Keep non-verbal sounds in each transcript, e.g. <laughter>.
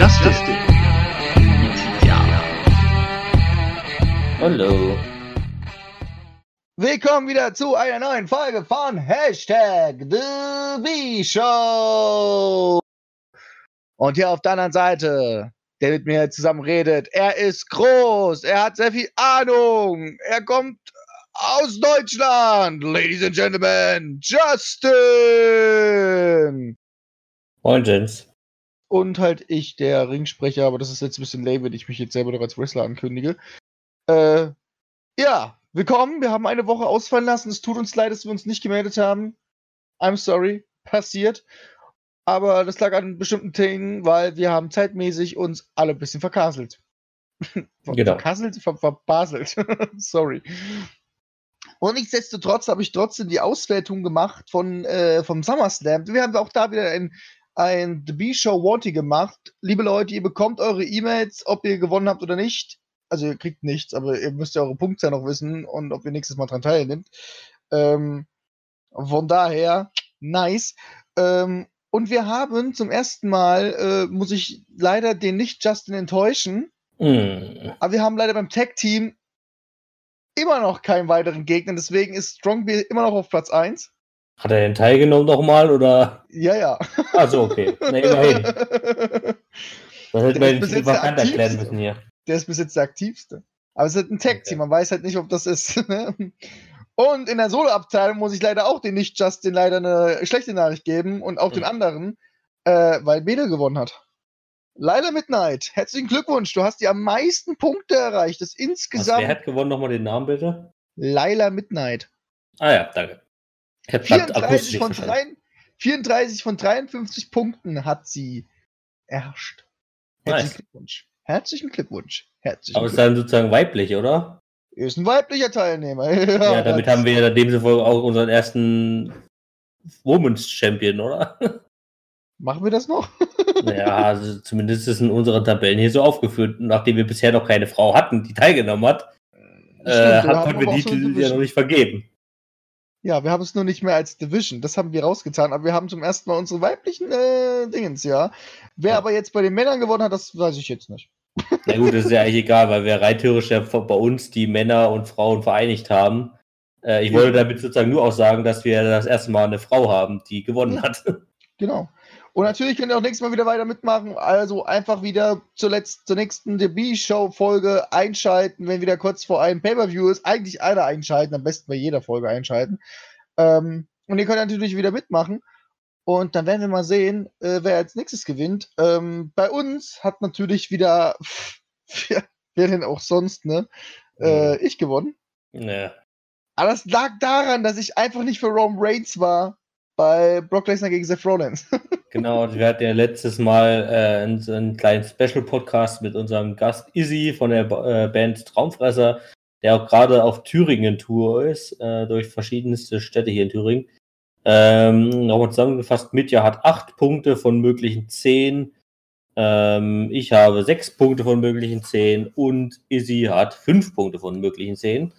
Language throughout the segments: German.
Justice Ja. Hallo. Willkommen wieder zu einer neuen Folge von Hashtag The B-Show. Und hier auf der anderen Seite, der mit mir zusammen redet, er ist groß, er hat sehr viel Ahnung, er kommt aus Deutschland. Ladies and Gentlemen, Justin! Moin, Jens. Und halt ich, der Ringsprecher, aber das ist jetzt ein bisschen lame, wenn ich mich jetzt selber noch als Wrestler ankündige. Äh, ja, willkommen. Wir haben eine Woche ausfallen lassen. Es tut uns leid, dass wir uns nicht gemeldet haben. I'm sorry. Passiert. Aber das lag an bestimmten Dingen, weil wir haben zeitmäßig uns alle ein bisschen verkasselt. <laughs> Genau. Verkasselt? Ver verbaselt. <laughs> sorry. Und nichtsdestotrotz habe ich trotzdem die Auswertung gemacht von, äh, vom SummerSlam. Wir haben auch da wieder ein, ein The B-Show Wanty gemacht. Liebe Leute, ihr bekommt eure E-Mails, ob ihr gewonnen habt oder nicht. Also ihr kriegt nichts, aber ihr müsst ja eure Punktzahl noch wissen und ob ihr nächstes Mal dran teilnimmt. Ähm, von daher, nice. Ähm, und wir haben zum ersten Mal, äh, muss ich leider den Nicht-Justin enttäuschen, Hm. aber wir haben leider beim Tag-Team immer noch keinen weiteren Gegner. Deswegen ist Strongbeer immer noch auf Platz 1. Hat er denn teilgenommen nochmal oder? Ja, ja. <laughs> Also okay. Na, immerhin. Das hätte Der man ist den bis Titel jetzt der vakant erklären aktivste. müssen hier. Der ist bis jetzt der aktivste. Aber es ist halt ein Tag-Team. Man weiß halt nicht, ob das ist. <laughs> ne? Und in der Solo-Abteilung muss ich leider auch den Nicht-Justin leider eine schlechte Nachricht geben und auch den Mhm. anderen, äh, weil Bede gewonnen hat. Leider Midnight. Herzlichen Glückwunsch. Du hast die am meisten Punkte erreicht. Das insgesamt wer hat gewonnen? Nochmal den Namen bitte? Laila Midnight. Ah ja, danke. Ich hab grad 34 akustisch von, nicht verstanden. 3, 34 von 53 Punkten hat sie erhascht. Herzlichen Nice. Glückwunsch. Herzlichen Glückwunsch. Herzlichen Aber es ist dann sozusagen weiblich, oder? Ist ein weiblicher Teilnehmer. <laughs> Ja, damit haben wir in dem Sinne auch unseren ersten Women's Champion, oder? Machen wir das noch? <laughs> Naja, also zumindest ist in unseren Tabellen hier so aufgeführt. Nachdem wir bisher noch keine Frau hatten, die teilgenommen hat, Stimmt, äh, hat, so eine Titel ja noch nicht vergeben. Ja, wir haben es nur nicht mehr als Division. Das haben wir rausgetan, aber wir haben zum ersten Mal unsere weiblichen äh, Dingens, ja. Wer Ja. aber jetzt bei den Männern gewonnen hat, das weiß ich jetzt nicht. Na gut, das ist ja eigentlich egal, weil wir rein theoretisch ja bei uns die Männer und Frauen vereinigt haben. Äh, ich wollte damit sozusagen nur auch sagen, dass wir das erste Mal eine Frau haben, die gewonnen hat. Genau. Und natürlich könnt ihr auch nächstes Mal wieder weiter mitmachen. Also einfach wieder zur, letz- zur nächsten The B-Show-Folge einschalten, wenn wieder kurz vor einem Pay-Per-View ist. Eigentlich einer einschalten, am besten bei jeder Folge einschalten. Ähm, und ihr könnt natürlich wieder mitmachen. Und dann werden wir mal sehen, äh, wer als nächstes gewinnt. Ähm, bei uns hat natürlich wieder, <laughs> wer, wer denn auch sonst, ne? Äh, ich gewonnen. Ja. Aber das lag daran, dass ich einfach nicht für Roman Reigns war bei Brock Lesnar gegen Seth Rollins. <laughs> Genau, wir hatten ja letztes Mal äh, einen, so einen kleinen Special-Podcast mit unserem Gast Izzy von der äh, Band Traumfresser, der auch gerade auf Thüringen-Tour ist, äh, durch verschiedenste Städte hier in Thüringen. Ähm, Nochmal zusammengefasst, Mitja hat acht Punkte von möglichen zehn. Ähm, ich habe sechs Punkte von möglichen zehn und Izzy hat fünf Punkte von möglichen zehn.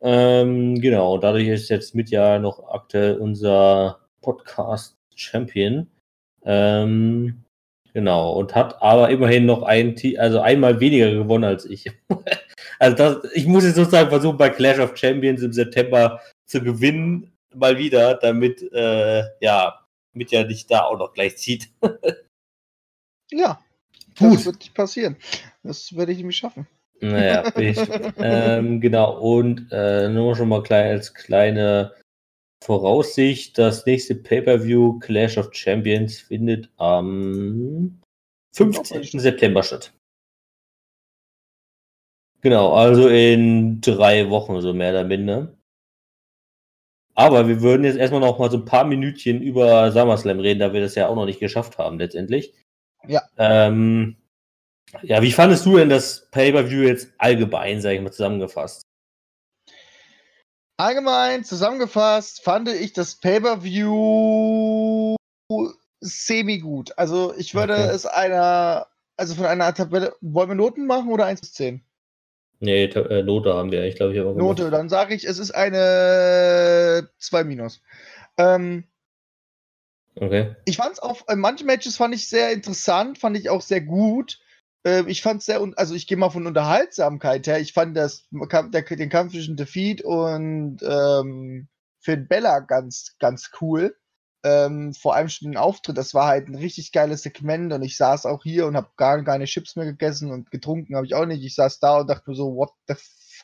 Ähm, genau, dadurch ist jetzt Mitja noch aktuell unser Podcast-Champion. Ähm, genau, und hat aber immerhin noch ein, also einmal weniger gewonnen als ich. <laughs> also das, ich muss jetzt sozusagen versuchen, bei Clash of Champions im September zu gewinnen, mal wieder, damit, äh, ja, mit ja nicht da auch noch gleich zieht. <laughs> Ja, Gut. das wird nicht passieren. Das werde ich nämlich schaffen. Naja, ich, <laughs> ähm, genau, und äh, nur schon mal klein, als kleine Voraussicht, das nächste Pay-Per-View Clash of Champions findet am 15. September statt. Genau, also in drei Wochen, so mehr oder minder. Aber wir würden jetzt erstmal noch mal so ein paar Minütchen über SummerSlam reden, da wir das ja auch noch nicht geschafft haben letztendlich. Ja. Ähm, ja, wie fandest du denn das Pay-Per-View jetzt allgemein, sage ich mal, zusammengefasst? Allgemein zusammengefasst fand ich das Pay-Per-View semi-gut. Also ich würde Okay. es einer, also von einer Tabelle, wollen wir Noten machen oder 1 bis 10? Nee, äh, Note haben wir, ich glaube, ich habe auch Note, dann sage ich, es ist eine 2 minus. Ähm, Okay. Ich fand es auf äh, manche Matches fand ich sehr interessant, fand ich auch sehr gut. Äh, ich fand es sehr, also ich gehe mal von Unterhaltsamkeit her. Ich fand das den Kampf zwischen Defeat und ähm, Finn Bella ganz, ganz cool. Ähm, vor allem schon den Auftritt, das war halt ein richtig geiles Segment und ich saß auch hier und habe gar keine Chips mehr gegessen und getrunken habe ich auch nicht. Ich saß da und dachte nur so, what the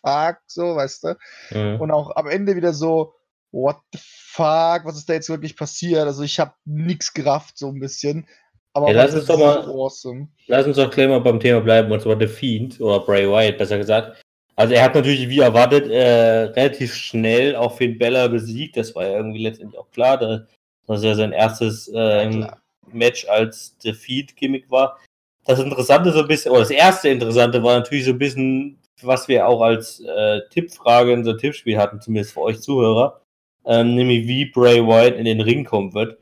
fuck, so, weißt du? Mhm. Und auch am Ende wieder so, what the fuck, was ist da jetzt wirklich passiert? Also ich habe nichts gerafft, so ein bisschen. Aber Ja, lass das uns doch mal- so awesome. Lass uns doch gleich mal beim Thema bleiben, und zwar The Fiend oder Bray Wyatt, besser gesagt. Also er hat natürlich, wie erwartet, äh, relativ schnell auch Finn Bella besiegt. Das war ja irgendwie letztendlich auch klar, da- dass er sein erstes äh, klar. Match als Defeat-Gimmick war. Das Interessante so ein bisschen, oder das erste Interessante war natürlich so ein bisschen, was wir auch als äh, Tippfrage in unserem Tippspiel hatten, zumindest für euch Zuhörer, ähm, nämlich wie Bray Wyatt in den Ring kommen wird.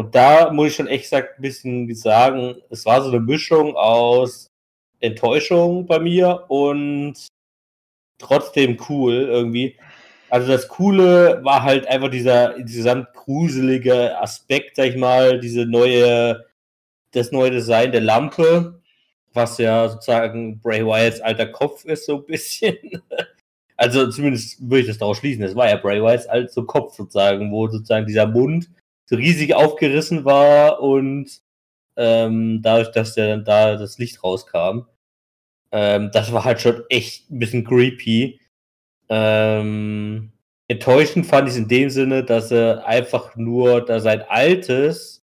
Und da muss ich schon echt ein bisschen sagen, es war so eine Mischung aus Enttäuschung bei mir und trotzdem cool irgendwie. Also das Coole war halt einfach dieser insgesamt gruselige Aspekt, sag ich mal, diese neue, das neue Design der Lampe, was ja sozusagen Bray Wyatts alter Kopf ist, so ein bisschen. <laughs> Also zumindest würde ich das daraus schließen. Das war ja Bray Wyatts alter Kopf sozusagen, wo sozusagen dieser Mund riesig aufgerissen war und ähm, dadurch, dass der dann da das Licht rauskam. Ähm, das war halt schon echt ein bisschen creepy. Ähm, enttäuschend fand ich es in dem Sinne, dass er einfach nur da sein altes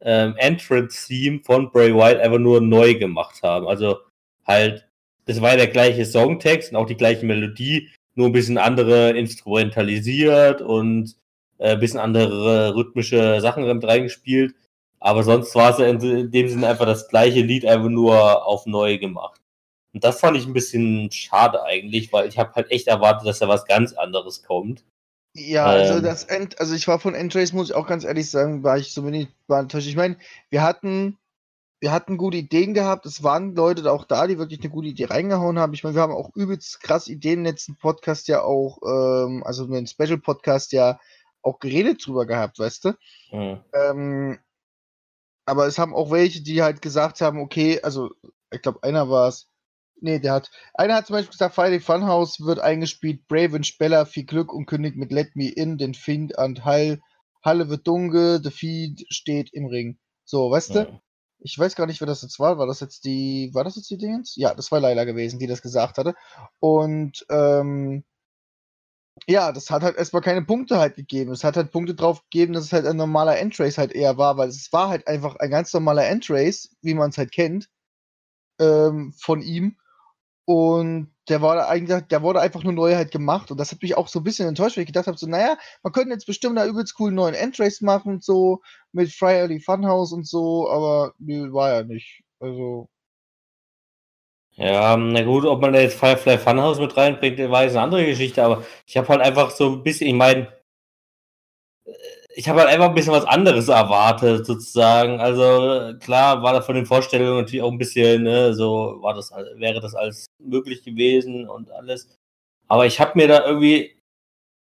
ähm, Entrance-Theme von Bray Wyatt einfach nur neu gemacht haben. Also halt, das war ja der gleiche Songtext und auch die gleiche Melodie, nur ein bisschen andere instrumentalisiert und äh, ein bisschen andere rhythmische Sachen reingespielt. Aber sonst war es ja in, dem Sinne einfach das gleiche Lied, einfach nur auf neu gemacht. Und das fand ich ein bisschen schade eigentlich, weil ich habe halt echt erwartet, dass da was ganz anderes kommt. Ja, also Ähm. das End, also ich war von Entrace, muss ich auch ganz ehrlich sagen, war ich so wenig war enttäuscht. Ich meine, wir hatten, wir hatten gute Ideen gehabt, es waren Leute auch da, die wirklich eine gute Idee reingehauen haben. Ich meine, wir haben auch übelst krass Ideen im letzten Podcast ja auch, ähm, also in den Special-Podcast ja auch geredet drüber gehabt, weißt du? Hm. Ähm, aber es haben auch welche, die halt gesagt haben, okay, also ich glaube, einer war es. Nee, der hat. Einer hat zum Beispiel gesagt, Friday Funhouse wird eingespielt, Brave und Speller, viel Glück und kündigt mit Let Me In, den Find an Hall. Halle wird dunkel, The Feed steht im Ring. So, weißt du? Hm. Ich weiß gar nicht, wer das jetzt war. War das jetzt die. War das jetzt die Dingens? Ja, das war Laila gewesen, die das gesagt hatte. Und ähm, ja, das hat halt erstmal keine Punkte halt gegeben. Es hat halt Punkte drauf gegeben, dass es halt ein normaler Entrace halt eher war, weil es war halt einfach ein ganz normaler Entrace, wie man es halt kennt, ähm, von ihm. Und der war da eigentlich, der wurde einfach nur neu halt gemacht. Und das hat mich auch so ein bisschen enttäuscht, weil ich gedacht habe, so, naja, man könnte jetzt bestimmt da übelst coolen neuen Entrace machen, und so, mit Friarly Funhouse und so, aber nee, war ja nicht. Also, Ja, na gut, ob man da jetzt Firefly Funhouse mit reinbringt, war jetzt eine andere Geschichte, aber ich habe halt einfach so ein bisschen, ich meine, ich habe halt einfach ein bisschen was anderes erwartet, sozusagen. Also klar war da von den Vorstellungen natürlich auch ein bisschen, ne, so war das, wäre das alles möglich gewesen und alles. Aber ich habe mir da irgendwie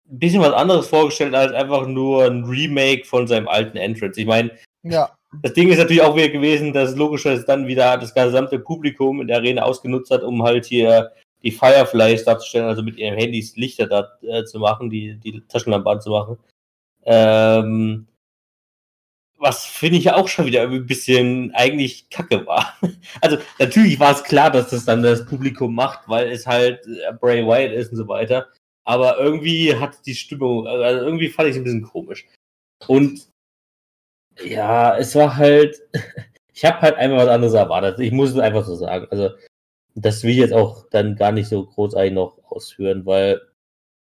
ein bisschen was anderes vorgestellt als einfach nur ein Remake von seinem alten Entrance. Ich meine, ja. Das Ding ist natürlich auch wieder gewesen, dass logischerweise dann wieder das gesamte Publikum in der Arena ausgenutzt hat, um halt hier die Fireflies darzustellen, also mit ihren Handys Lichter da äh, zu machen, die, die Taschenlampe anzumachen. Ähm, was finde ich ja auch schon wieder ein bisschen eigentlich kacke war. <laughs> Also natürlich war es klar, dass das dann das Publikum macht, weil es halt äh, Bray Wyatt ist und so weiter. Aber irgendwie hat die Stimmung, also irgendwie fand ich es ein bisschen komisch. Und ja, es war halt, <laughs> ich habe halt einfach was anderes erwartet. Ich muss es einfach so sagen. Also, das will ich jetzt auch dann gar nicht so großartig noch ausführen, weil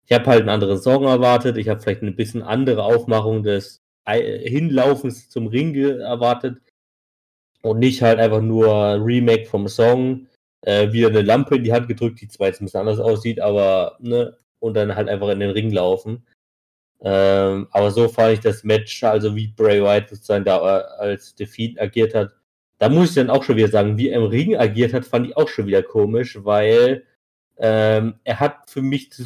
ich habe halt einen anderen Song erwartet. Ich habe vielleicht eine bisschen andere Aufmachung des Hinlaufens zum Ring erwartet. Und nicht halt einfach nur Remake vom Song, äh, wieder eine Lampe in die Hand gedrückt, die zwar jetzt ein bisschen anders aussieht, aber, ne, und dann halt einfach in den Ring laufen. Ähm, aber so fand ich das Match, also wie Bray Wyatt sozusagen da äh, als Defeat agiert hat. Da muss ich dann auch schon wieder sagen, wie er im Ring agiert hat, fand ich auch schon wieder komisch, weil ähm, er hat für mich zu,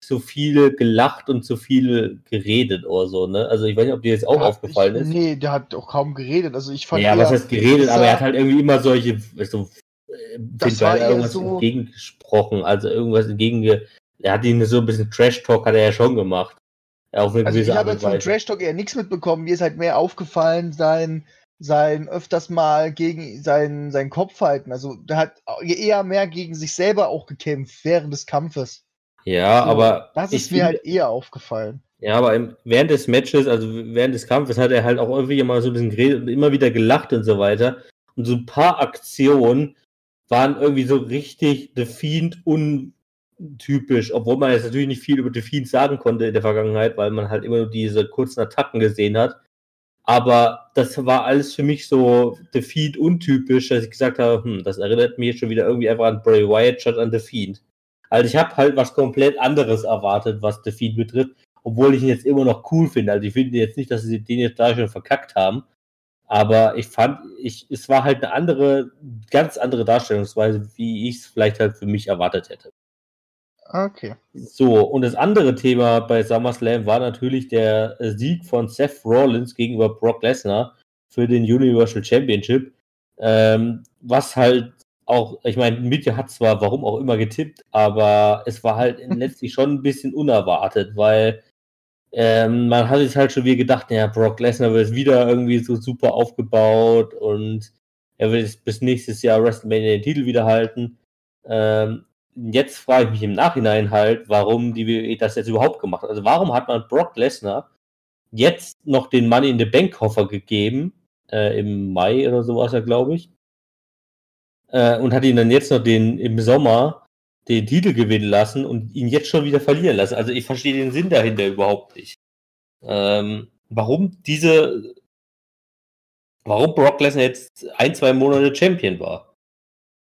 so viel gelacht und so viel geredet oder so, ne? Also ich weiß nicht, ob dir jetzt auch Ja, aufgefallen ich, ist. Nee, der hat auch kaum geredet. Also ich fand Ja, was heißt geredet, das aber er hat halt irgendwie immer solche, so, Das war irgendwas so- entgegengesprochen, also irgendwas entgegen, er hat ihn so ein bisschen Trash-Talk hat er ja schon gemacht. Auf eine Also ich habe jetzt vom. Trash Talk eher nichts mitbekommen. Mir ist halt mehr aufgefallen, sein, sein öfters mal gegen sein, sein Kopf halten. Also der hat eher mehr gegen sich selber auch gekämpft während des Kampfes. Ja, So, aber das ist mir finde- halt eher aufgefallen. Ja, aber im, während des Matches, also während des Kampfes, hat er halt auch irgendwie immer so ein bisschen geredet und immer wieder gelacht und so weiter. Und so ein paar Aktionen waren irgendwie so richtig The Fiend untypisch, obwohl man jetzt natürlich nicht viel über Fiend sagen konnte in der Vergangenheit, weil man halt immer nur diese kurzen Attacken gesehen hat. Aber das war alles für mich so The Fiend untypisch, dass ich gesagt habe, hm, das erinnert mich schon wieder irgendwie einfach an Bray Wyatt statt an The Fiend. Also ich habe halt was komplett anderes erwartet, was The Fiend betrifft obwohl ich ihn jetzt immer noch cool finde. Also ich finde jetzt nicht, dass sie den jetzt da schon verkackt haben. Aber ich fand, ich, es war halt eine andere, ganz andere Darstellungsweise, wie ich es vielleicht halt für mich erwartet hätte. Okay. So, und das andere Thema bei SummerSlam war natürlich der Sieg von Seth Rollins gegenüber Brock Lesnar für den Universal Championship. Ähm, was halt auch, ich meine, Mitya hat zwar warum auch immer getippt, aber es war halt <laughs> letztlich schon ein bisschen unerwartet, weil ähm, man hat sich halt schon wieder gedacht, ja, Brock Lesnar wird wieder irgendwie so super aufgebaut und er wird jetzt bis nächstes Jahr WrestleMania den Titel wieder halten. Ähm, jetzt frage ich mich im Nachhinein halt, warum die WWE das jetzt überhaupt gemacht hat. Also warum hat man Brock Lesnar jetzt noch den Money in the Bank Koffer gegeben, äh, im Mai oder so war es ja, glaube ich, äh, und hat ihn dann jetzt noch den im Sommer den Titel gewinnen lassen und ihn jetzt schon wieder verlieren lassen. Also ich verstehe den Sinn dahinter überhaupt nicht. Ähm, warum diese, warum Brock Lesnar jetzt ein, zwei Monate Champion war.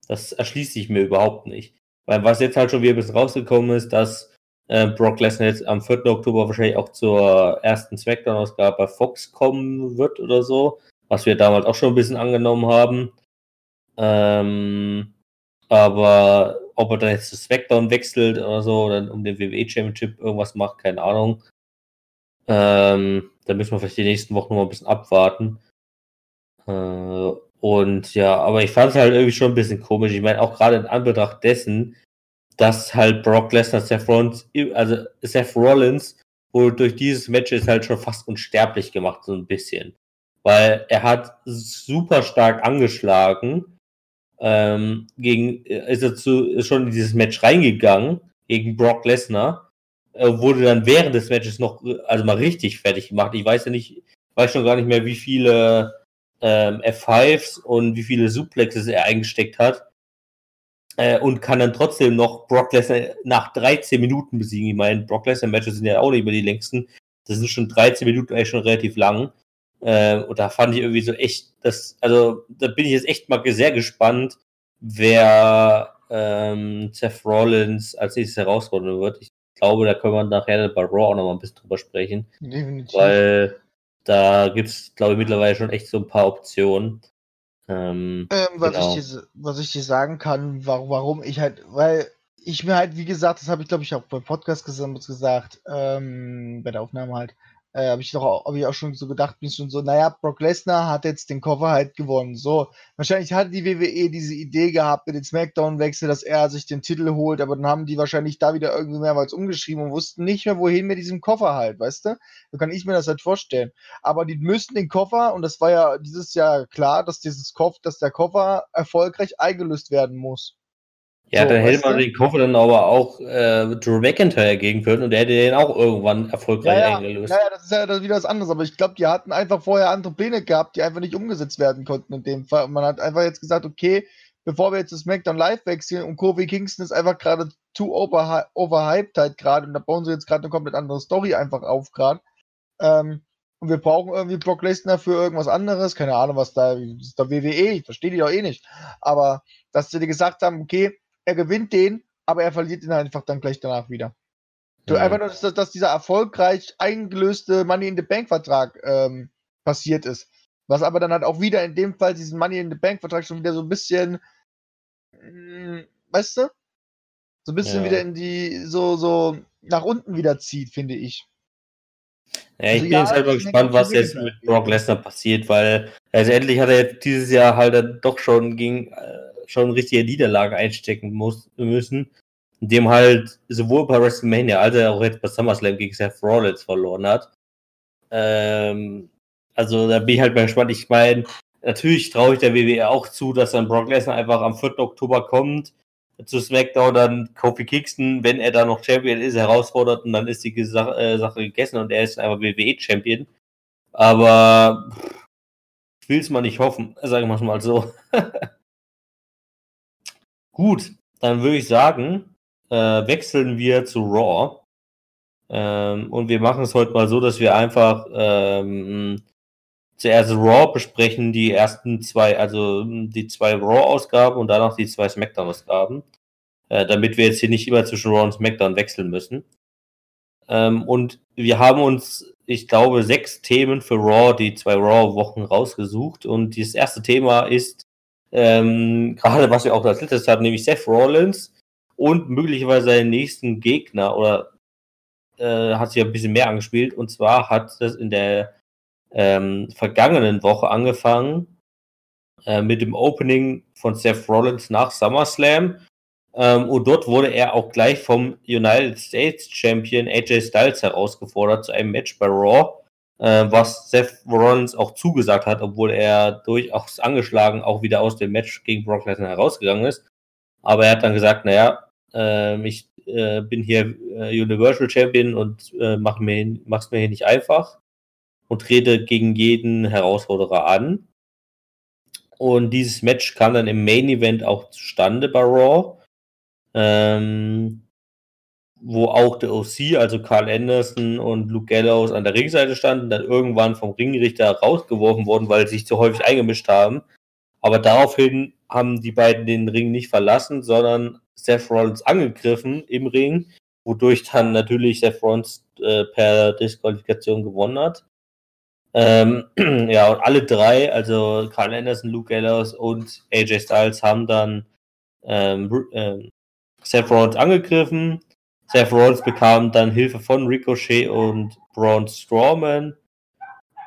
Das erschließt sich mir überhaupt nicht. Weil was jetzt halt schon wieder ein bisschen rausgekommen ist, dass äh, Brock Lesnar jetzt am 4. Oktober wahrscheinlich auch zur ersten Smackdown-Ausgabe bei Fox kommen wird oder so, was wir damals auch schon ein bisschen angenommen haben. Ähm, aber ob er dann jetzt zu Smackdown wechselt oder so, oder um den WWE Championship irgendwas macht, keine Ahnung. Ähm, da müssen wir vielleicht die nächsten Wochen noch mal ein bisschen abwarten. Äh, und ja, aber ich fand es halt irgendwie schon ein bisschen komisch. Ich meine, auch gerade in Anbetracht dessen, dass halt Brock Lesnar Seth Rollins, also Seth Rollins wohl durch dieses Match ist halt schon fast unsterblich gemacht, so ein bisschen. Weil er hat super stark angeschlagen. Ähm, gegen, ist er zu, ist schon in dieses Match reingegangen gegen Brock Lesnar. Äh, wurde dann während des Matches noch, also mal richtig fertig gemacht. Ich weiß ja nicht, weiß schon gar nicht mehr, wie viele ähm, F5s und wie viele Suplexes er eingesteckt hat. Äh, und kann dann trotzdem noch Brock Lesnar nach 13 Minuten besiegen. Ich meine, Brock Lesnar Matches sind ja auch nicht mehr die längsten. Das sind schon 13 Minuten eigentlich schon relativ lang. Äh, und da fand ich irgendwie so echt, das, also da bin ich jetzt echt mal sehr gespannt, wer ähm, Seth Rollins als nächstes herausfordern wird. Ich glaube, da können wir nachher bei Raw auch noch mal ein bisschen drüber sprechen. Definitiv. Weil da gibt es, glaube ich, mittlerweile schon echt so ein paar Optionen. Ähm, Ähm, was, Genau. ich dir, was ich dir sagen kann, warum, warum ich halt, weil ich mir halt, wie gesagt, das habe ich glaube ich auch beim Podcast ges- gesagt, ähm, bei der Aufnahme halt, äh, habe ich doch hab ich auch schon so gedacht, bin schon so, naja, Brock Lesnar hat jetzt den Koffer halt gewonnen. So, wahrscheinlich hatte die WWE diese Idee gehabt mit dem Smackdown-Wechsel, dass er sich den Titel holt, aber dann haben die wahrscheinlich da wieder irgendwie mehrmals umgeschrieben und wussten nicht mehr, wohin mit diesem Koffer halt, weißt du? So kann ich mir das halt vorstellen aber die müssten den Koffer, und das war ja dieses Jahr klar, dass dieses Koffer, dass der Koffer erfolgreich eingelöst werden muss. Ja, So, dann hätte man den Koffer dann aber auch äh, Drew McIntyre gegen können und der hätte den auch irgendwann erfolgreich Naja, eingelöst. naja, das ist ja das wieder was anderes, aber ich glaube, die hatten einfach vorher andere Pläne gehabt, die einfach nicht umgesetzt werden konnten in dem Fall. Und man hat einfach jetzt gesagt, okay, bevor wir jetzt das SmackDown Live wechseln und Kofi Kingston ist einfach gerade too over, overhyped halt gerade und da bauen sie jetzt gerade eine komplett andere Story einfach auf gerade. Ähm, und wir brauchen irgendwie Brock Lesnar für irgendwas anderes, keine Ahnung, was da, ist doch WWE, ich verstehe die doch eh nicht. Aber dass sie dir gesagt haben, okay, er gewinnt den, aber er verliert ihn einfach dann gleich danach wieder. Du, Mhm. Einfach nur, dass, dass dieser erfolgreich eingelöste Money in the Bank Vertrag ähm, passiert ist. Was aber dann halt auch wieder in dem Fall diesen Money in the Bank Vertrag schon wieder so ein bisschen, mh, weißt du? so ein bisschen Ja. wieder in die, so, so nach unten wieder zieht, finde ich. Ja, Also ich bin ja, jetzt halt mal gespannt, was jetzt mit Brock Lesnar passiert, weil letztendlich hat er jetzt dieses Jahr halt dann doch schon gegen äh, schon richtige Niederlage einstecken muss, müssen, indem halt sowohl bei WrestleMania als auch jetzt bei SummerSlam gegen Seth Rollins verloren hat. Ähm, also da bin ich halt mal gespannt. Ich meine, natürlich traue ich der WWE auch zu, dass dann Brock Lesnar einfach am 4. Oktober kommt zu SmackDown, dann Kofi Kingston, wenn er da noch Champion ist, herausfordert und dann ist die Gesa äh, Sache gegessen und er ist einfach WWE-Champion. Aber pff, ich will es mal nicht hoffen, sagen wir mal so. <laughs> Gut, dann würde ich sagen, äh, wechseln wir zu Raw. Ähm, und wir machen es heute mal so, dass wir einfach ähm, zuerst Raw besprechen, die ersten zwei, also die zwei Raw-Ausgaben und danach die zwei SmackDown-Ausgaben. Äh, damit wir jetzt hier nicht immer zwischen Raw und SmackDown wechseln müssen. Ähm, und wir haben uns, ich glaube, sechs Themen für Raw, die zwei Raw-Wochen rausgesucht. Und das erste Thema ist ähm, gerade, was wir auch als letztes hatten, nämlich Seth Rollins und möglicherweise seinen nächsten Gegner oder äh, hat sich ein bisschen mehr angespielt. Und zwar hat das in der ähm, vergangenen Woche angefangen äh, mit dem Opening von Seth Rollins nach SummerSlam. Ähm, und dort wurde er auch gleich vom United States Champion AJ Styles herausgefordert zu einem Match bei Raw, äh, was Seth Rollins auch zugesagt hat, obwohl er durchaus angeschlagen auch wieder aus dem Match gegen Brock Lesnar herausgegangen ist. Aber er hat dann gesagt, naja, äh, ich äh, bin hier äh, Universal Champion und äh, mach mir, mach's mir hier nicht einfach und trete gegen jeden Herausforderer an. Und dieses Match kam dann im Main Event auch zustande bei Raw, ähm, wo auch der OC, also Carl Anderson und Luke Gallows an der Ringseite standen, dann irgendwann vom Ringrichter rausgeworfen wurden, weil sie sich zu häufig eingemischt haben. Aber daraufhin haben die beiden den Ring nicht verlassen, sondern Seth Rollins angegriffen im Ring, wodurch dann natürlich Seth Rollins äh, per Disqualifikation gewonnen hat. Ähm, <clears throat> ja, und alle drei, also Carl Anderson, Luke Gallows und AJ Styles, haben dann ähm, ähm, Seth Rollins angegriffen. Seth Rollins bekam dann Hilfe von Ricochet und Braun Strowman.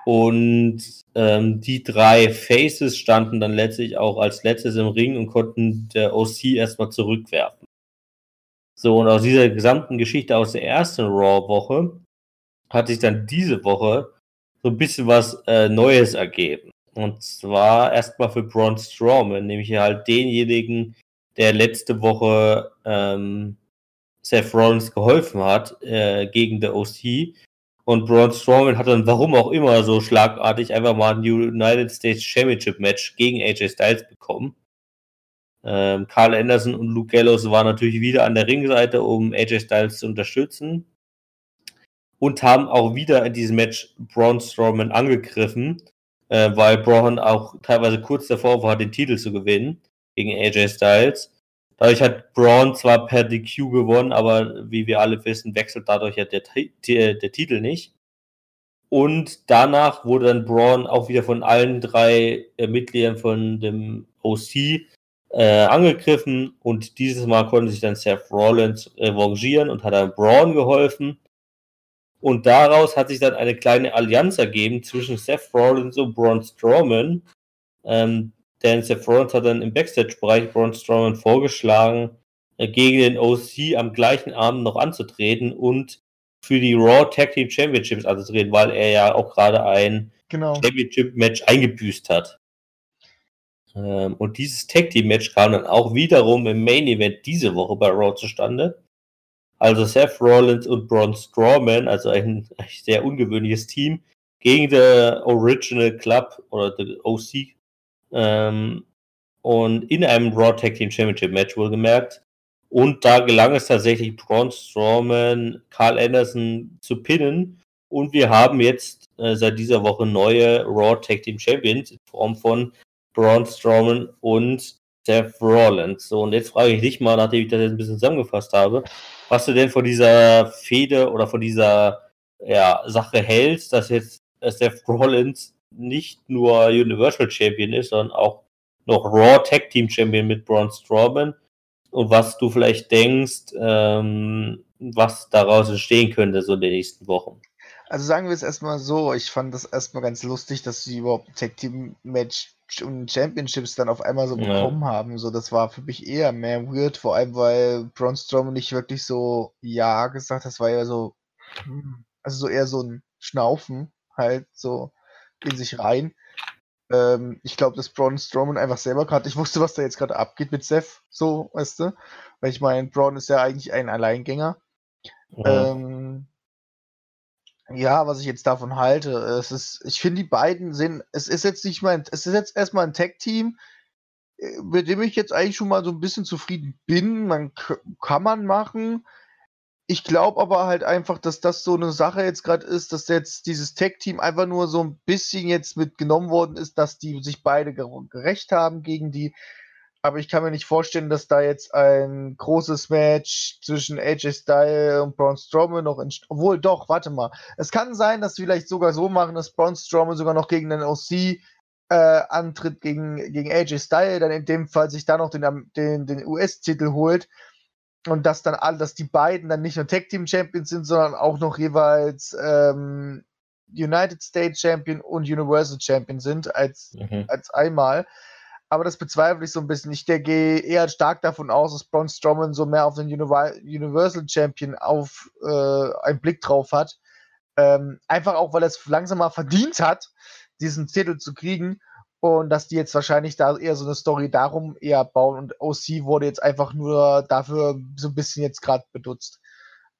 Und ähm, die drei Faces standen dann letztlich auch als letztes im Ring und konnten der OC erstmal zurückwerfen. So, und aus dieser gesamten Geschichte aus der ersten Raw-Woche hat sich dann diese Woche so ein bisschen was äh, Neues ergeben. Und zwar erstmal für Braun Strowman, nämlich halt denjenigen, der letzte Woche ähm, Seth Rollins geholfen hat äh, gegen der OC. Und Braun Strowman hat dann, warum auch immer, so schlagartig einfach mal ein United States Championship Match gegen AJ Styles bekommen. Ähm, Carl Anderson und Luke Gallows waren natürlich wieder an der Ringseite, um AJ Styles zu unterstützen. Und haben auch wieder in diesem Match Braun Strowman angegriffen, äh, weil Braun auch teilweise kurz davor war, den Titel zu gewinnen gegen AJ Styles. Dadurch hat Braun zwar per DQ gewonnen, aber wie wir alle wissen, wechselt dadurch ja der, der, der Titel nicht. Und danach wurde dann Braun auch wieder von allen drei äh, Mitgliedern von dem OC äh, angegriffen und dieses Mal konnte sich dann Seth Rollins revanchieren und hat dann Braun geholfen. Und daraus hat sich dann eine kleine Allianz ergeben zwischen Seth Rollins und Braun Strowman. Ähm, denn Seth Rollins hat dann im Backstage-Bereich Braun Strowman vorgeschlagen, gegen den OC am gleichen Abend noch anzutreten und für die Raw Tag Team Championships anzutreten, weil er ja auch gerade ein Genau. Championship-Match eingebüßt hat. Ähm, und dieses Tag Team-Match kam dann auch wiederum im Main Event diese Woche bei Raw zustande. Also Seth Rollins und Braun Strowman, also ein sehr ungewöhnliches Team, gegen der Original Club oder der OC. Ähm, und in einem Raw Tag Team Championship Match wohlgemerkt. Und da gelang es tatsächlich Braun Strowman, Carl Anderson zu pinnen. Und wir haben jetzt äh, seit dieser Woche neue Raw Tag Team Champions in Form von Braun Strowman und Seth Rollins. So, und jetzt frage ich dich mal, nachdem ich das jetzt ein bisschen zusammengefasst habe, was du denn von dieser Fehde oder von dieser ja, Sache hältst, dass jetzt äh, Seth Rollins nicht nur Universal Champion ist, sondern auch noch Raw Tag Team Champion mit Braun Strowman und was du vielleicht denkst, ähm, was daraus entstehen könnte, so in den nächsten Wochen. Also sagen wir es erstmal so, ich fand das erstmal ganz lustig, dass sie überhaupt ein Tag Team Match und Championships dann auf einmal so Ja. bekommen haben. So, das war für mich eher mehr weird, vor allem weil Braun Strowman nicht wirklich so Ja gesagt hat. Das war eher so, hm, also so eher so ein Schnaufen halt so in sich rein. Ähm, ich glaube, dass Braun Strowman einfach selber gerade, ich wusste, was da jetzt gerade abgeht mit Seth, so, weißt du? Weil ich meine, Braun ist ja eigentlich ein Alleingänger. Ja. Ähm, ja, was ich jetzt davon halte, es ist, ich finde, die beiden sind, es ist jetzt nicht mein, es ist jetzt erstmal ein Tag-Team, äh, mit dem ich jetzt eigentlich schon mal so ein bisschen zufrieden bin. Man kann man machen. Ich glaube aber halt einfach, dass das so eine Sache jetzt gerade ist, dass jetzt dieses Tag-Team einfach nur so ein bisschen jetzt mitgenommen worden ist, dass die sich beide ger- gerecht haben gegen die. Aber ich kann mir nicht vorstellen, dass da jetzt ein großes Match zwischen AJ Styles und Braun Strowman noch entsteht. Obwohl, doch, warte mal. Es kann sein, dass sie vielleicht sogar so machen, dass Braun Strowman sogar noch gegen den OC äh, antritt, gegen, gegen AJ Styles, dann in dem Fall sich da noch den, den, den US-Titel holt. Und dass dann alle, dass die beiden dann nicht nur Tag Team Champions sind, sondern auch noch jeweils ähm, United States Champion und Universal Champion sind als Mhm. als einmal. Aber das bezweifle ich so ein bisschen. Ich der gehe eher stark davon aus, dass Braun Strowman so mehr auf den Universal Champion auf äh, einen Blick drauf hat. Ähm, einfach auch, weil er es langsam mal verdient hat, diesen Titel zu kriegen. Und dass die jetzt wahrscheinlich da eher so eine Story darum eher bauen. Und OC wurde jetzt einfach nur dafür so ein bisschen jetzt gerade benutzt.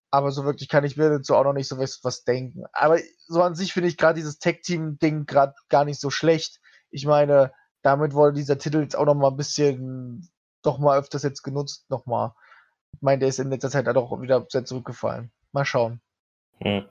Aber so wirklich kann ich mir dazu auch noch nicht so was, denken. Aber so an sich finde ich gerade dieses Tag-Team-Ding gerade gar nicht so schlecht. Ich meine, damit wurde dieser Titel jetzt auch noch mal ein bisschen, doch mal öfters jetzt genutzt, noch mal. Ich meine, der ist in letzter Zeit halt auch wieder sehr zurückgefallen. Mal schauen. Hm.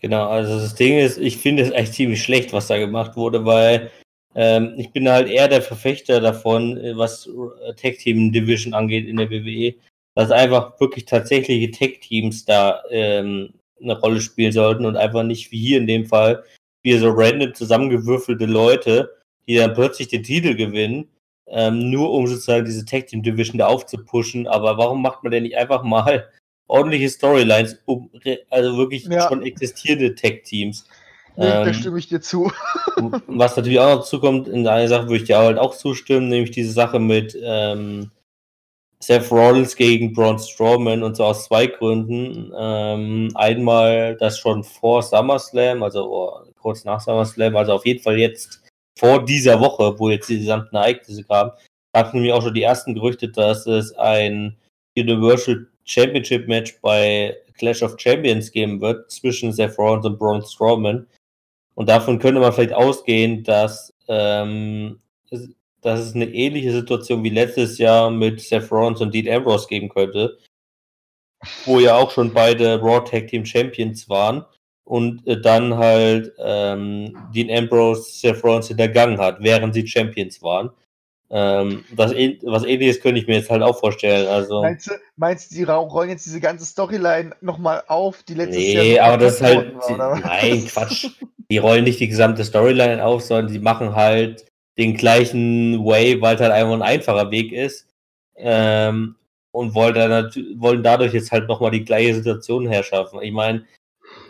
Genau, also das Ding ist, ich finde es echt ziemlich schlecht, was da gemacht wurde, weil ähm, ich bin halt eher der Verfechter davon, äh, was äh, Tag Team Division angeht in der WWE, dass einfach wirklich tatsächliche Tag Teams da ähm, eine Rolle spielen sollten und einfach nicht wie hier in dem Fall, wie so random zusammengewürfelte Leute, die dann plötzlich den Titel gewinnen, ähm, nur um sozusagen diese Tag Team Division da aufzupushen. Aber warum macht man denn nicht einfach mal ordentliche Storylines, um also wirklich Ja. schon existierende Tech-Teams. Nee, da Ähm, stimme ich dir zu. <laughs> was natürlich auch noch zukommt, in einer Sache würde ich dir halt auch zustimmen, nämlich diese Sache mit ähm, Seth Rollins gegen Braun Strowman und zwar aus zwei Gründen. Ähm, einmal das schon vor SummerSlam, also oh, kurz nach SummerSlam, also auf jeden Fall jetzt vor dieser Woche, wo jetzt die gesamten Ereignisse kamen, gab es nämlich auch schon die ersten Gerüchte, dass es ein Universal Championship Match bei Clash of Champions geben wird zwischen Seth Rollins und Braun Strowman. Und davon könnte man vielleicht ausgehen, dass, ähm, es- dass es eine ähnliche Situation wie letztes Jahr mit Seth Rollins und Dean Ambrose geben könnte, wo ja auch schon beide Raw Tag Team Champions waren und äh, dann halt ähm, Dean Ambrose Seth Rollins hintergangen hat, während sie Champions waren. Ähm, das, ähn- was ähnliches könnte ich mir jetzt halt auch vorstellen. Also, Meinst du, meinst du, die rollen jetzt diese ganze Storyline nochmal auf, die letztes Jahr nee, aber das ist halt, war, was? nein, Quatsch. <laughs> Die rollen nicht die gesamte Storyline auf, sondern die machen halt den gleichen Way, weil es halt einfach ein einfacher Weg ist. Ähm, und wollen, dann wollen dadurch jetzt halt nochmal die gleiche Situation herschaffen. Ich meine,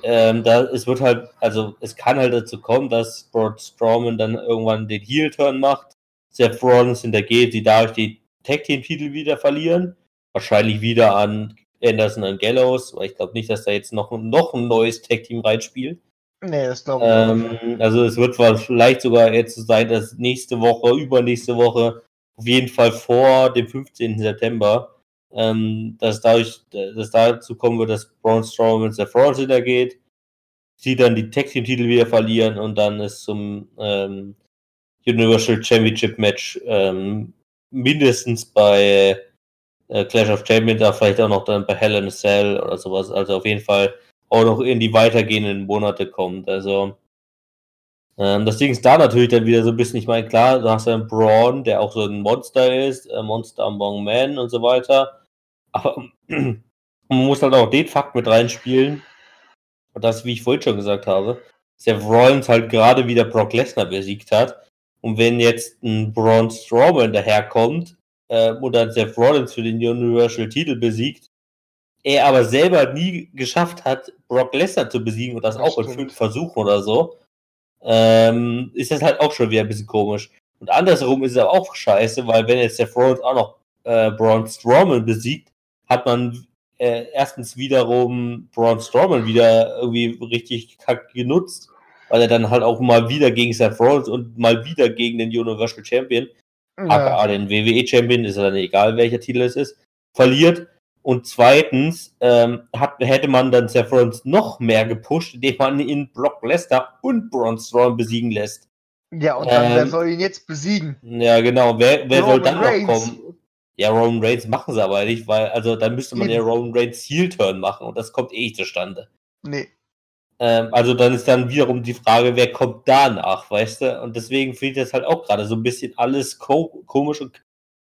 ähm, da, es wird halt, also es kann halt dazu kommen, dass Braun Strowman dann irgendwann den Heel-Turn macht, Seth Rollins hintergeht, die dadurch die Tag-Team-Titel wieder verlieren. Wahrscheinlich wieder an Anderson und Gallows, weil ich glaube nicht, dass da jetzt noch, noch ein neues Tag-Team reinspielt. Nee, das glaube ich auch nicht. Ähm, also es wird vielleicht sogar jetzt so sein, dass nächste Woche, übernächste Woche, auf jeden Fall vor dem 15. September, ähm, dass dadurch, dass dazu kommen wird, dass Braun Strowman Seth Rollins hintergeht, sie dann die Tag Team Titel wieder verlieren und dann es zum ähm, Universal Championship Match ähm, mindestens bei äh, Clash of Champions, aber vielleicht auch noch dann bei Hell in a Cell oder sowas. Also auf jeden Fall auch noch in die weitergehenden Monate kommt. Also ähm, das Ding ist da natürlich dann wieder so ein bisschen, ich meine, klar, du hast ja einen Braun, der auch so ein Monster ist, äh, Monster Among Men und so weiter. Aber <clears throat> man muss halt auch den Fakt mit reinspielen. Und das, wie ich vorhin schon gesagt habe, Seth Rollins halt gerade wieder Brock Lesnar besiegt hat. Und wenn jetzt ein Braun Strowman daherkommt äh, und dann Seth Rollins für den Universal-Titel besiegt, er aber selber nie geschafft hat, Brock Lesnar zu besiegen und das, Das auch in stimmt. fünf Versuchen oder so, ähm, ist das halt auch schon wieder ein bisschen komisch. Und andersherum ist es aber auch scheiße, weil wenn jetzt Seth Rollins auch noch äh, Braun Strowman besiegt, hat man äh, erstens wiederum Braun Strowman wieder irgendwie richtig kack genutzt, weil er dann halt auch mal wieder gegen Seth Rollins und mal wieder gegen den Universal Champion aka den WWE-Champion, ist ja dann egal, welcher Titel es ist, verliert. Und zweitens ähm, hat, hätte man dann Seth Rollins noch mehr gepusht, indem man ihn Brock Lesnar und Braun Strowman besiegen lässt. Ja, und dann, Ähm, wer soll ihn jetzt besiegen? Ja, genau. Wer, wer soll dann Reigns. noch kommen? Ja, Roman Reigns machen sie aber nicht, weil, also dann müsste man ja Eben. Roman Reigns Heel-Turn machen und das kommt eh nicht zustande. Nee. Ähm, also dann ist dann wiederum die Frage, wer kommt danach, weißt du? Und deswegen finde ich das halt auch gerade so ein bisschen alles ko komisch und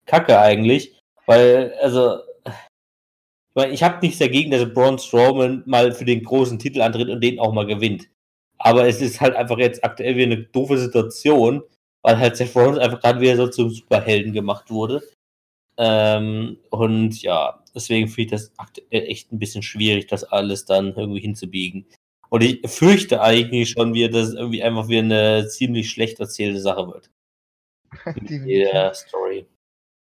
kacke eigentlich, weil, also, ich meine, ich habe nichts dagegen, dass Braun Strowman mal für den großen Titel antritt und den auch mal gewinnt. Aber es ist halt einfach jetzt aktuell wieder eine doofe Situation, weil halt Seth Rollins einfach gerade wieder so zum Superhelden gemacht wurde. Ähm, und ja, deswegen finde ich das aktuell echt ein bisschen schwierig, das alles dann irgendwie hinzubiegen. Und ich fürchte eigentlich schon wieder, dass es irgendwie einfach wieder eine ziemlich schlecht erzählte Sache wird. <laughs> In der Story.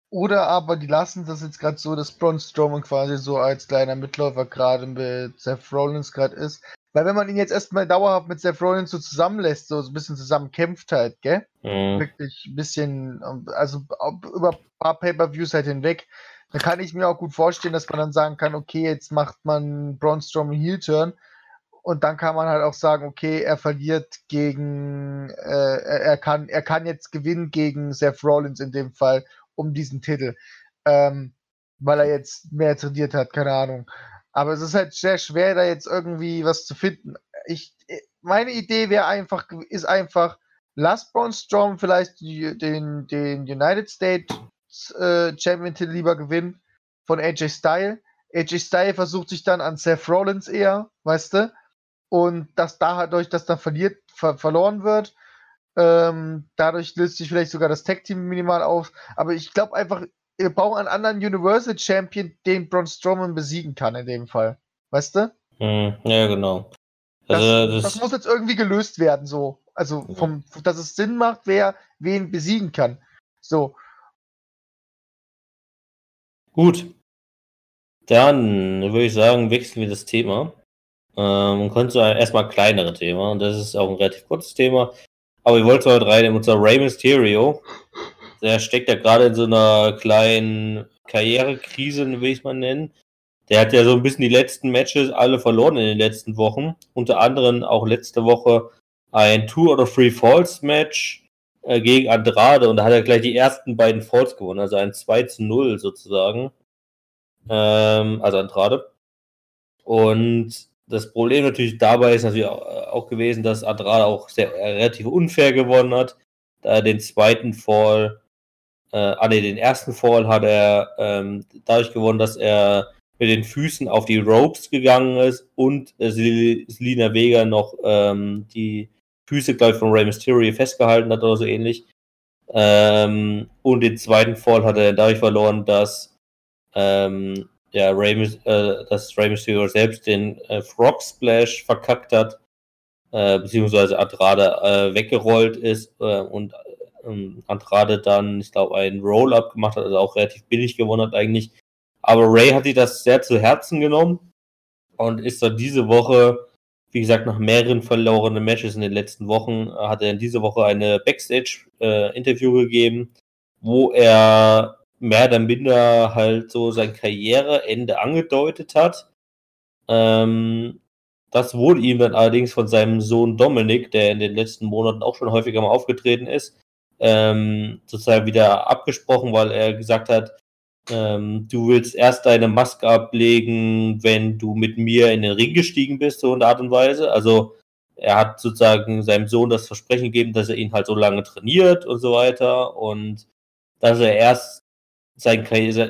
Oder aber die lassen das jetzt gerade so, dass Braun Strowman quasi so als kleiner Mitläufer gerade mit Seth Rollins gerade ist. Weil wenn man ihn jetzt erstmal dauerhaft mit Seth Rollins so zusammenlässt, so ein bisschen zusammen kämpft halt, gell? Mhm. Wirklich ein bisschen, also über ein paar Pay-Per-Views halt hinweg, dann kann ich mir auch gut vorstellen, dass man dann sagen kann, okay, jetzt macht man Braun Strowman Heel-Turn und dann kann man halt auch sagen, okay, er verliert gegen, äh, er, kann, er kann jetzt gewinnen gegen Seth Rollins in dem Fall um diesen Titel, ähm, weil er jetzt mehr trainiert hat, keine Ahnung. Aber es ist halt sehr schwer, da jetzt irgendwie was zu finden. Ich, meine Idee wäre einfach, ist einfach, lass Braun Strowman vielleicht den, den United States äh, Champion Titel lieber gewinnen von AJ Styles. AJ Styles versucht sich dann an Seth Rollins eher, weißt du? Und dass dadurch, dass dann verliert, ver verloren wird, ähm, dadurch löst sich vielleicht sogar das Tag Team minimal auf. Aber ich glaube einfach, wir brauchen einen anderen Universal Champion, den Braun Strowman besiegen kann in dem Fall. Weißt du? Mhm. Ja, genau. Das, Also, das, das, muss jetzt irgendwie gelöst werden, so. Also, vom, dass es Sinn macht, wer wen besiegen kann. So. Gut. Dann würde ich sagen, wechseln wir das Thema. Ähm, und zu einem erstmal kleineren Thema. Und das ist auch ein relativ kurzes Thema. Aber ich wollte heute rein in unser Rey Mysterio. Der steckt ja gerade in so einer kleinen Karrierekrise, will ich es mal nennen. Der hat ja so ein bisschen die letzten Matches alle verloren in den letzten Wochen. Unter anderem auch letzte Woche ein Two oder Three Falls Match äh, gegen Andrade und da hat er gleich die ersten beiden Falls gewonnen, also ein 2 zu 0 sozusagen. Ähm, also Andrade. Und das Problem natürlich dabei ist natürlich auch, auch gewesen, dass Andrade auch sehr äh, relativ unfair gewonnen hat. Da er den zweiten Fall, äh, ah nee, den ersten Fall hat er ähm, dadurch gewonnen, dass er mit den Füßen auf die Ropes gegangen ist und äh, Sel- Selina Vega noch ähm, die Füße, glaube ich, von Rey Mysterio festgehalten hat oder so ähnlich. Ähm, und den zweiten Fall hat er dadurch verloren, dass ähm, Rey, Mys- äh, dass Rey Mysterio selbst den äh, Frog Splash verkackt hat, äh, beziehungsweise Andrade äh, weggerollt ist äh, und ähm, Andrade dann, ich glaube, einen Roll-Up gemacht hat, also auch relativ billig gewonnen hat eigentlich. Aber Ray hat sich das sehr zu Herzen genommen und ist dann diese Woche, wie gesagt, nach mehreren verlorenen Matches in den letzten Wochen, äh, hat er in dieser Woche eine Backstage-Interview gegeben, wo er mehr oder minder halt so sein Karriereende angedeutet hat. Ähm, das wurde ihm dann allerdings von seinem Sohn Dominik, der in den letzten Monaten auch schon häufiger mal aufgetreten ist, ähm, sozusagen wieder abgesprochen, weil er gesagt hat, ähm, du willst erst deine Maske ablegen, wenn du mit mir in den Ring gestiegen bist, so in der Art und Weise. Also er hat sozusagen seinem Sohn das Versprechen gegeben, dass er ihn halt so lange trainiert und so weiter und dass er erst sein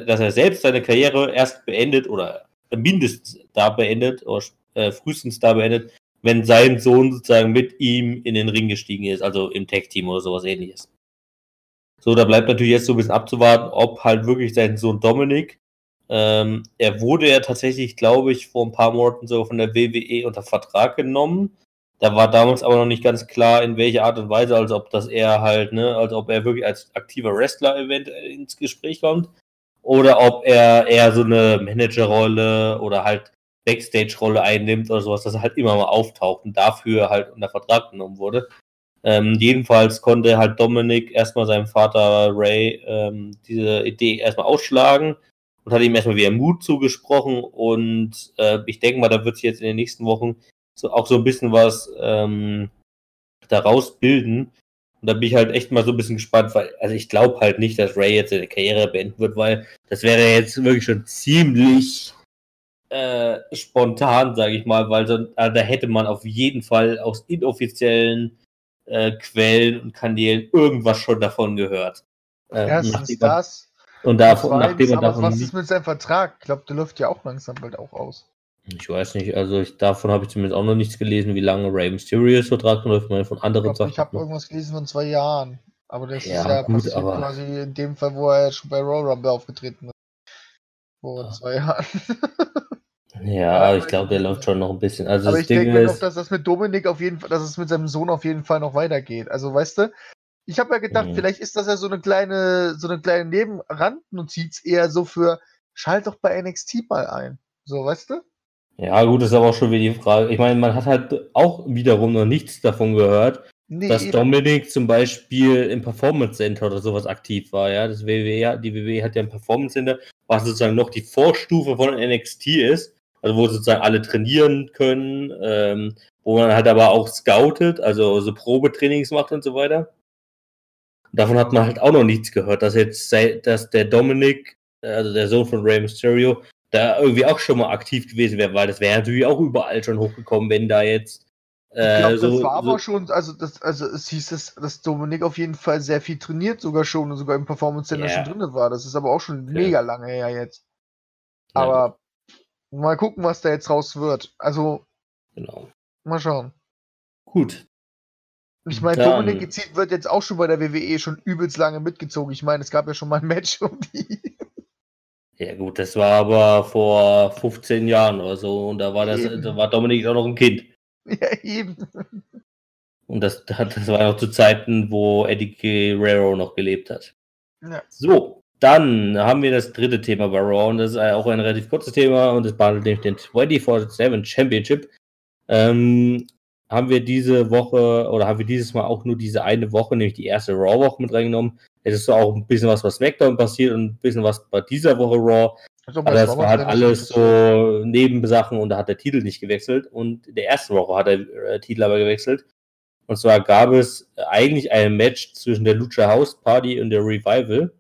dass er selbst seine Karriere erst beendet oder mindestens da beendet oder äh, frühestens da beendet, wenn sein Sohn sozusagen mit ihm in den Ring gestiegen ist, also im Tag-Team oder sowas ähnliches. So, da bleibt natürlich jetzt so ein bisschen abzuwarten, ob halt wirklich sein Sohn Dominik, ähm, er wurde ja tatsächlich, glaube ich, vor ein paar Monaten so von der WWE unter Vertrag genommen. Da war damals aber noch nicht ganz klar, in welcher Art und Weise, als ob das er halt, ne, als ob er wirklich als aktiver Wrestler eventuell ins Gespräch kommt. Oder ob er eher so eine Managerrolle oder halt Backstage-Rolle einnimmt oder sowas, dass er halt immer mal auftaucht und dafür halt unter Vertrag genommen wurde. Ähm, jedenfalls konnte halt Dominik erstmal seinem Vater Ray ähm, diese Idee erstmal ausschlagen und hat ihm erstmal wieder Mut zugesprochen und äh, ich denke mal, da wird sich jetzt in den nächsten Wochen so auch so ein bisschen was ähm, daraus bilden. Und da bin ich halt echt mal so ein bisschen gespannt, weil, also ich glaube halt nicht, dass Ray jetzt seine Karriere beenden wird, weil das wäre jetzt wirklich schon ziemlich äh, spontan, sage ich mal, weil so, also da hätte man auf jeden Fall aus inoffiziellen äh, Quellen und Kanälen irgendwas schon davon gehört. Ähm, Erstens das. Und davon, nachdem man davon. Was ist mit seinem Vertrag? Ich glaube, der läuft ja auch langsam bald auch aus. Ich weiß nicht, also ich, davon habe ich zumindest auch noch nichts gelesen, wie lange Ray Mysterious Vertrag läuft, man von anderen ich Sachen. Ich habe irgendwas gelesen von zwei Jahren. Aber das ja, ist ja gut, aber... quasi in dem Fall, wo er schon bei Roll Rumble aufgetreten ist. Vor ja. zwei Jahren. <laughs> Ja, ich glaube, der läuft schon noch ein bisschen. Also aber ich Ding denke ist... noch, dass das mit Dominik auf jeden Fall, dass es mit seinem Sohn auf jeden Fall noch weitergeht. Also, weißt du, ich habe ja gedacht, mhm. vielleicht ist das ja so eine kleine, so eine kleine Nebenrandnotiz eher so für, schalt doch bei NXT mal ein. So, weißt du? Ja, gut, ist aber auch schon wieder die Frage. Ich meine, man hat halt auch wiederum noch nichts davon gehört, nee, dass eben. Dominik zum Beispiel im Performance Center oder sowas aktiv war. Ja, das WWE, die WWE hat ja ein Performance Center, was sozusagen noch die Vorstufe von NXT ist also wo sozusagen alle trainieren können, ähm, wo man halt aber auch scoutet, also so Probetrainings macht und so weiter. Davon hat man halt auch noch nichts gehört, dass jetzt, dass der Dominik, also der Sohn von Rey Mysterio, da irgendwie auch schon mal aktiv gewesen wäre, weil das wäre natürlich auch überall schon hochgekommen, wenn da jetzt. Äh, ich glaube, so, das war so aber schon, also das, also es hieß es, dass Dominik auf jeden Fall sehr viel trainiert, sogar schon und sogar im Performance Center yeah. schon drin war. Das ist aber auch schon okay. mega lange her jetzt. Aber Mal gucken, was da jetzt raus wird. Also, genau. mal schauen. Gut. Ich meine, Dominik wird jetzt auch schon bei der WWE schon übelst lange mitgezogen. Ich meine, es gab ja schon mal ein Match um die. Ja, gut, das war aber vor 15 Jahren oder so. Und da war das, da war Dominik auch noch ein Kind. <laughs> Ja, eben. Und das, das war noch zu Zeiten, wo Eddie Guerrero noch gelebt hat. Ja. So, dann haben wir das dritte Thema bei Raw und das ist auch ein relativ kurzes Thema und das behandelt nämlich den 24-7 Championship. Ähm, haben wir diese Woche oder haben wir dieses Mal auch nur diese eine Woche, nämlich die erste Raw-Woche mit reingenommen. Es ist auch ein bisschen was bei SmackDown passiert und ein bisschen was bei dieser Woche Raw. Also Aber das war halt alles so Nebensachen und da hat der Titel nicht gewechselt und in der ersten Woche hat der äh, Titel aber gewechselt. Und zwar gab es eigentlich ein Match zwischen der Lucha House Party und der Revival.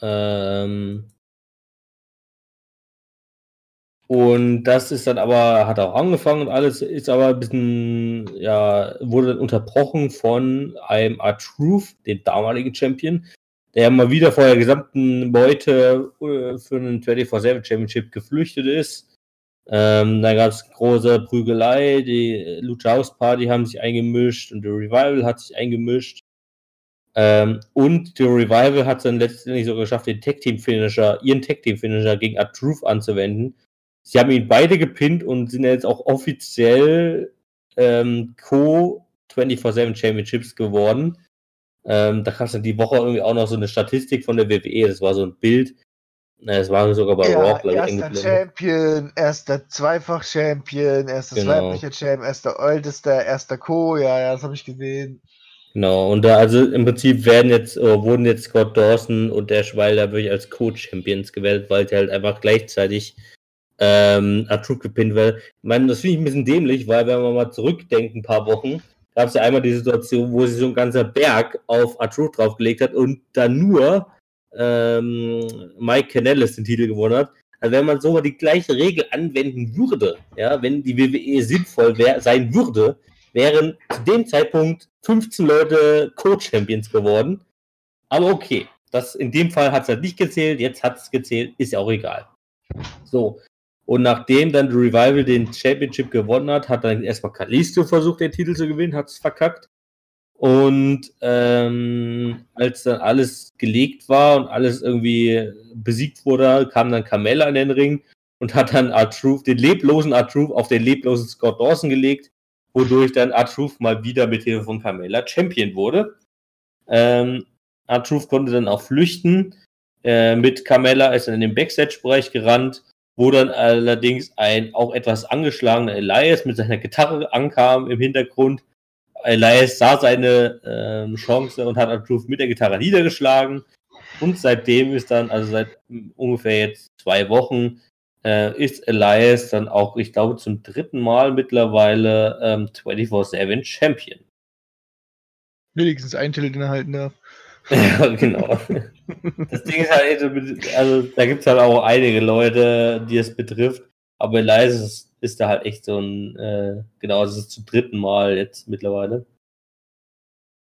Ähm, und das ist dann aber, hat auch angefangen und alles ist aber ein bisschen, ja, wurde dann unterbrochen von einem R-Truth, dem damaligen Champion, der mal wieder vor der gesamten Beute äh, für einen 24-7 Championship geflüchtet ist. Ähm, dann gab es große Prügelei, die Lucha House Party haben sich eingemischt und der Revival hat sich eingemischt. Ähm, und die Revival hat es dann letztendlich sogar geschafft, den Tag Team Finisher, ihren Tag Team Finisher gegen Art Truth anzuwenden. Sie haben ihn beide gepinnt und sind jetzt auch offiziell ähm, Co 24-7 Championships geworden. Ähm, da kannst du die Woche irgendwie auch noch so eine Statistik von der WWE, das war so ein Bild. Es war sogar bei ja, Raw, glaube ich. Erster Champion, erster Zweifach-Champion, erster genau. weiblicher Champion, erster ältester, erster Co. Ja, ja, das habe ich gesehen. Genau, und da also im Prinzip werden jetzt, äh, wurden jetzt Scott Dawson und der Schweiler wirklich als Co-Champions gewählt, weil sie halt einfach gleichzeitig ähm, Artruth gepinnt werden. Ich meine, das finde ich ein bisschen dämlich, weil wenn man mal zurückdenkt, ein paar Wochen, gab es ja einmal die Situation, wo sich so ein ganzer Berg auf Artruth draufgelegt hat und dann nur ähm, Mike Canellis den Titel gewonnen hat. Also wenn man so mal die gleiche Regel anwenden würde, ja, wenn die WWE sinnvoll wär, sein würde, wären zu dem Zeitpunkt 15 Leute Co-Champions geworden. Aber okay, das in dem Fall hat es halt nicht gezählt, jetzt hat es gezählt, ist ja auch egal. So. Und nachdem dann The Revival den Championship gewonnen hat, hat dann erstmal Kalisto versucht, den Titel zu gewinnen, hat es verkackt. Und ähm, als dann alles gelegt war und alles irgendwie besiegt wurde, kam dann Carmella in den Ring und hat dann R-Truth, den leblosen R-Truth auf den leblosen Scott Dawson gelegt, wodurch dann R-Truth mal wieder mit Hilfe von Carmella Champion wurde. Ähm, R-Truth konnte dann auch flüchten. Äh, mit Carmella ist dann in den Backstage-Bereich gerannt, wo dann allerdings ein auch etwas angeschlagener Elias mit seiner Gitarre ankam im Hintergrund Elias sah seine äh, Chance und hat Truth mit der Gitarre niedergeschlagen. Und seitdem ist dann, also seit ungefähr jetzt zwei Wochen, äh, ist Elias dann auch, ich glaube, zum dritten Mal mittlerweile ähm, 24-7 Champion. Wenigstens einen Titel, den er halten darf. <laughs> ja, genau. Das Ding ist halt, also da gibt es halt auch einige Leute, die es betrifft. Aber Elias ist ist da halt echt so ein, äh, genau, das ist zum dritten Mal jetzt mittlerweile.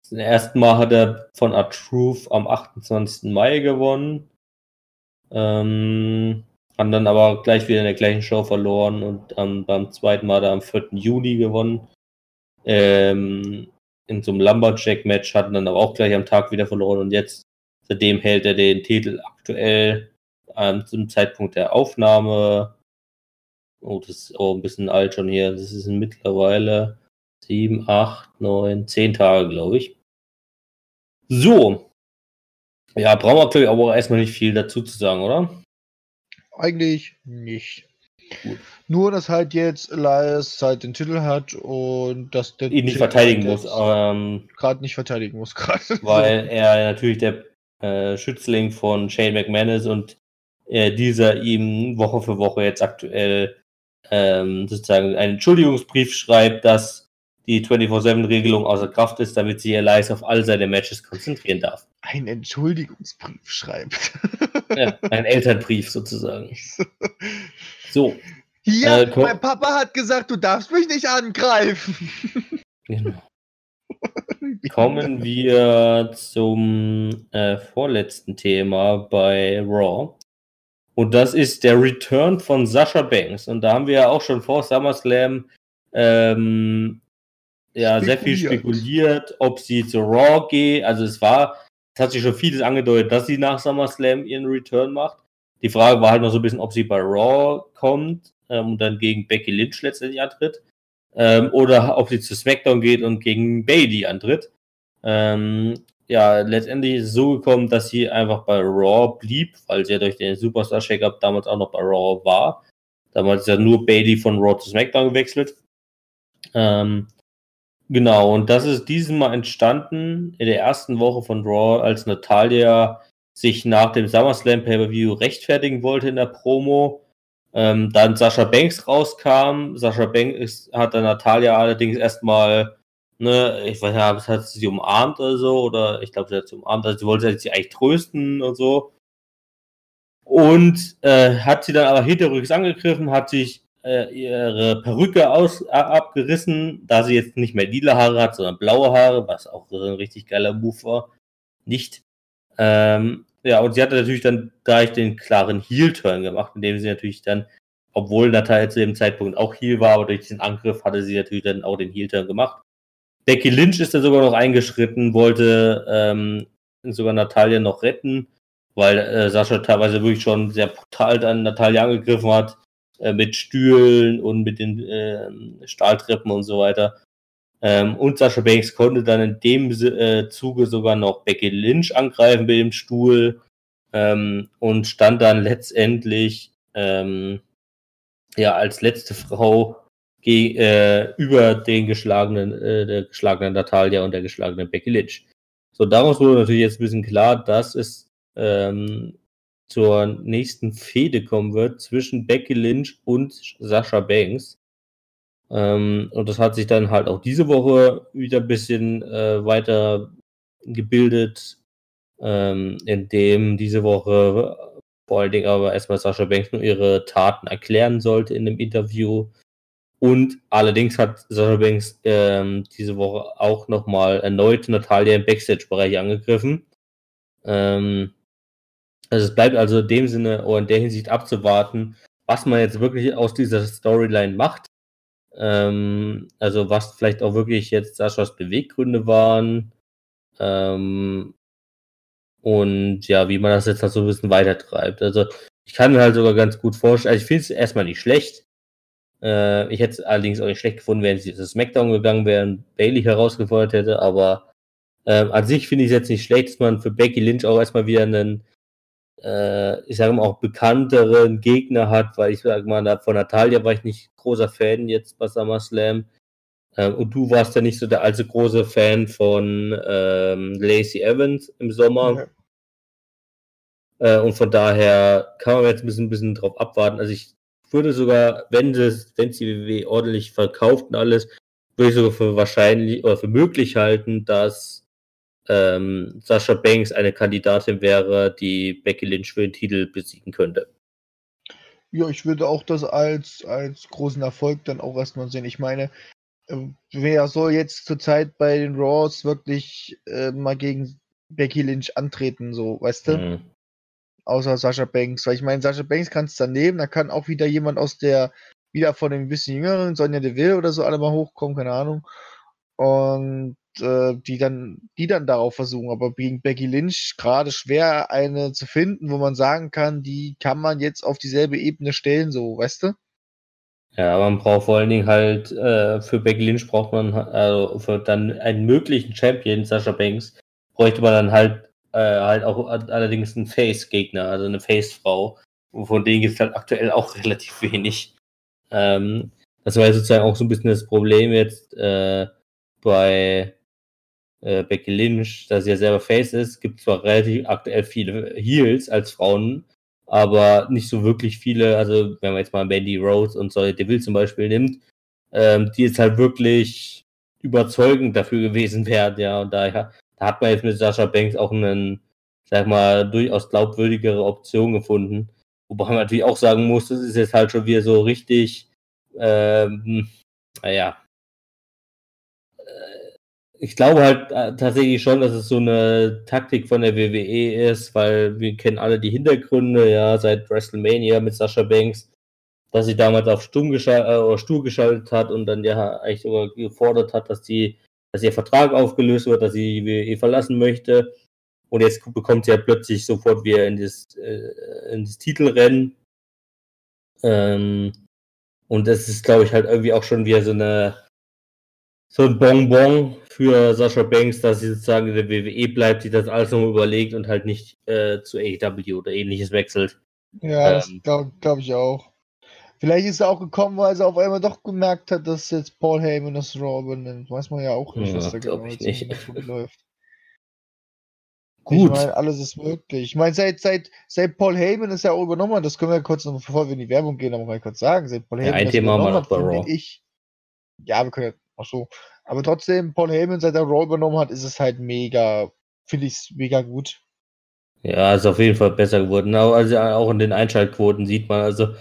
Das erste Mal hat er von Art Truth am 28. Mai gewonnen. Ähm, haben dann aber gleich wieder in der gleichen Show verloren und ähm, beim zweiten Mal er am 4. Juni gewonnen. Ähm, in so einem Lumberjack-Match hatten dann aber auch gleich am Tag wieder verloren und jetzt, seitdem hält er den Titel aktuell ähm, zum Zeitpunkt der Aufnahme Oh, das ist auch ein bisschen alt schon hier. Das ist mittlerweile sieben, acht, neun, zehn Tage, glaube ich. So. Ja, brauchen wir, glaube ich, aber erstmal nicht viel dazu zu sagen, oder? Eigentlich nicht. Gut. Nur, dass halt jetzt Elias halt den Titel hat und dass der ihn nicht verteidigen muss. Ähm, gerade nicht verteidigen muss, gerade. <laughs> Weil er natürlich der äh, Schützling von Shane McManus und äh, dieser ihm Woche für Woche jetzt aktuell ähm, sozusagen einen Entschuldigungsbrief schreibt, dass die 24-7-Regelung außer Kraft ist, damit sich Elias auf all seine Matches konzentrieren darf. Ein Entschuldigungsbrief schreibt. ja, ein <laughs> Elternbrief sozusagen. <laughs> So. Ja, äh, mein Papa hat gesagt, du darfst mich nicht angreifen. Genau. <laughs> Kommen wir zum äh, vorletzten Thema bei Raw. Und das ist der Return von Sascha Banks. Und da haben wir ja auch schon vor SummerSlam ähm, ja, sehr viel spekuliert, ob sie zu Raw geht. Also es war, es hat sich schon vieles angedeutet, dass sie nach SummerSlam ihren Return macht. Die Frage war halt noch so ein bisschen, ob sie bei Raw kommt ähm, und dann gegen Becky Lynch letztendlich antritt. Ähm, oder ob sie zu SmackDown geht und gegen Bailey antritt. Ähm, ja, letztendlich ist es so gekommen, dass sie einfach bei Raw blieb, weil sie ja durch den Superstar Shake-Up damals auch noch bei Raw war. Damals ist ja nur Bailey von Raw zu SmackDown gewechselt. Ähm, genau, und das ist dieses Mal entstanden in der ersten Woche von Raw, als Natalia sich nach dem SummerSlam Pay-Per-View rechtfertigen wollte in der Promo. Ähm, dann Sascha Banks rauskam. Sascha Banks hat dann Natalia allerdings erstmal ne, ich weiß ja, hat sie umarmt oder so, oder ich glaube, sie hat sie umarmt, also sie wollte sie eigentlich trösten und so. Und äh, hat sie dann aber hinterrücks angegriffen, hat sich äh, ihre Perücke aus, abgerissen, da sie jetzt nicht mehr lila Haare hat, sondern blaue Haare, was auch ein richtig geiler Move war. Nicht. Ähm, ja, und sie hatte natürlich dann gleich den klaren Heel-Turn gemacht, indem sie natürlich dann, obwohl Natalia zu dem Zeitpunkt auch Heel war, aber durch diesen Angriff hatte sie natürlich dann auch den Heel-Turn gemacht. Becky Lynch ist da sogar noch eingeschritten, wollte ähm, sogar Natalia noch retten, weil äh, Sascha teilweise wirklich schon sehr brutal an Natalia angegriffen hat, äh, mit Stühlen und mit den äh, Stahltreppen und so weiter. Ähm, und Sascha Banks konnte dann in dem äh, Zuge sogar noch Becky Lynch angreifen mit dem Stuhl ähm, und stand dann letztendlich ähm, ja als letzte Frau äh, über den geschlagenen, äh, der geschlagenen Natalia und der geschlagenen Becky Lynch. So, daraus wurde natürlich jetzt ein bisschen klar, dass es ähm, zur nächsten Fehde kommen wird zwischen Becky Lynch und Sascha Banks. Ähm, und das hat sich dann halt auch diese Woche wieder ein bisschen äh, weiter gebildet, ähm, indem diese Woche vor allen Dingen aber erstmal Sascha Banks nur ihre Taten erklären sollte in dem Interview und allerdings hat Sasha Banks ähm, diese Woche auch nochmal erneut Natalia im Backstage-Bereich angegriffen. Ähm, also es bleibt also in dem Sinne oder in der Hinsicht abzuwarten, was man jetzt wirklich aus dieser Storyline macht. Ähm, also was vielleicht auch wirklich jetzt Saschas Beweggründe waren. Ähm, und ja, wie man das jetzt halt so ein bisschen weitertreibt. Also ich kann mir halt sogar ganz gut vorstellen, also ich finde es erstmal nicht schlecht. Äh, ich hätte es allerdings auch nicht schlecht gefunden, wenn sie zu SmackDown gegangen wären, Bailey herausgefordert hätte, aber äh, an sich finde ich es jetzt nicht schlecht, dass man für Becky Lynch auch erstmal wieder einen, äh, ich sage mal, auch bekannteren Gegner hat, weil ich sage mal, von Natalia war ich nicht großer Fan jetzt bei SummerSlam. Ähm, und du warst ja nicht so der allzu große Fan von ähm, Lacey Evans im Sommer. Okay. Äh, und von daher kann man jetzt ein bisschen, ein bisschen drauf abwarten. Also ich würde sogar, wenn es wenn die WWE ordentlich verkauft und alles, würde ich sogar für wahrscheinlich oder für möglich halten, dass ähm, Sascha Banks eine Kandidatin wäre, die Becky Lynch für den Titel besiegen könnte. Ja, ich würde auch das als, als großen Erfolg dann auch erstmal sehen. Ich meine, äh, wer soll jetzt zurzeit bei den Raws wirklich äh, mal gegen Becky Lynch antreten, so, weißt du? Mhm. Außer Sascha Banks. Weil ich meine, Sascha Banks kann es daneben, da kann auch wieder jemand aus der, wieder von dem bisschen jüngeren, Sonja Deville oder so alle mal hochkommen, keine Ahnung. Und äh, die dann, die dann darauf versuchen. Aber gegen Becky Lynch gerade schwer eine zu finden, wo man sagen kann, die kann man jetzt auf dieselbe Ebene stellen, so, weißt du? Ja, man braucht vor allen Dingen halt, äh, für Becky Lynch braucht man, also für dann einen möglichen Champion, Sascha Banks, bräuchte man dann halt, äh, halt auch allerdings einen Face-Gegner, also eine Face-Frau. Von denen gibt es halt aktuell auch <laughs> relativ wenig. Ähm, das war sozusagen auch so ein bisschen das Problem jetzt äh, bei äh, Becky Lynch, da sie ja selber Face ist, gibt zwar relativ aktuell viele Heels als Frauen, aber nicht so wirklich viele, also wenn man jetzt mal Mandy Rose und Sonya Deville zum Beispiel nimmt, ähm, die jetzt halt wirklich überzeugend dafür gewesen wären, ja, und daher da hat man jetzt mit Sascha Banks auch einen, sag mal, durchaus glaubwürdigere Option gefunden. Wobei man natürlich auch sagen muss, das ist jetzt halt schon wieder so richtig, ähm, naja, ich glaube halt äh, tatsächlich schon, dass es so eine Taktik von der WWE ist, weil wir kennen alle die Hintergründe, ja, seit WrestleMania mit Sascha Banks, dass sie damals auf Stumm geschaltet, äh, oder Stuhl geschaltet hat und dann ja eigentlich sogar gefordert hat, dass die, dass ihr Vertrag aufgelöst wird, dass sie die WWE verlassen möchte. Und jetzt bekommt sie ja plötzlich sofort wieder in das, äh, in das Titelrennen. Ähm, und das ist, glaube ich, halt irgendwie auch schon wieder so eine so ein Bonbon für Sascha Banks, dass sie sozusagen in der WWE bleibt, die das alles nochmal überlegt und halt nicht äh, zu AEW oder ähnliches wechselt. Ja, ähm, das glaube glaub ich auch. Vielleicht ist er auch gekommen, weil er auf einmal doch gemerkt hat, dass jetzt Paul Heyman das Raw übernimmt. Weiß man ja auch nicht, ja, was da genau jetzt nicht. läuft. <laughs> Gut. Ich meine, alles ist möglich. Ich meine, seit, seit, seit Paul Heyman ist ja auch übernommen, das können wir kurz noch, bevor wir in die Werbung gehen, noch mal kurz sagen. Seit Paul Heyman ja, ein Thema haben wir noch bei Raw. Ich, ja, wir können ja Ach so. Aber trotzdem, Paul Heyman, seit er Roll übernommen hat, ist es halt mega, finde ich es mega gut. Ja, ist auf jeden Fall besser geworden. Also auch in den Einschaltquoten sieht man, also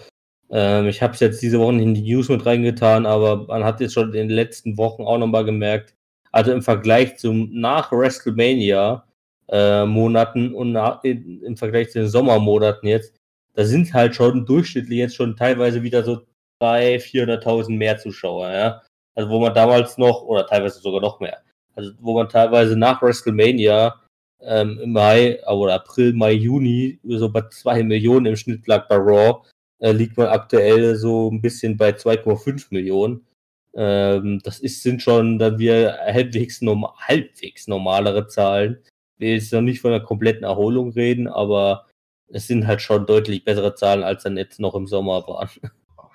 ähm, ich habe es jetzt diese Woche in die News mit reingetan, aber man hat jetzt schon in den letzten Wochen auch nochmal gemerkt, also im Vergleich zum nach WrestleMania äh, Monaten und nach, in, im Vergleich zu den Sommermonaten jetzt, da sind halt schon durchschnittlich jetzt schon teilweise wieder so 300.000, 400.000 mehr Zuschauer, ja. Also wo man damals noch, oder teilweise sogar noch mehr, also wo man teilweise nach WrestleMania ähm, im Mai oder April, Mai, Juni so bei zwei Millionen im Schnitt lag bei Raw, äh, liegt man aktuell so ein bisschen bei 2,5 Millionen. Ähm, das ist, sind schon dann wieder halbwegs, norm halbwegs normalere Zahlen. Will jetzt noch nicht von einer kompletten Erholung reden, aber es sind halt schon deutlich bessere Zahlen, als dann jetzt noch im Sommer waren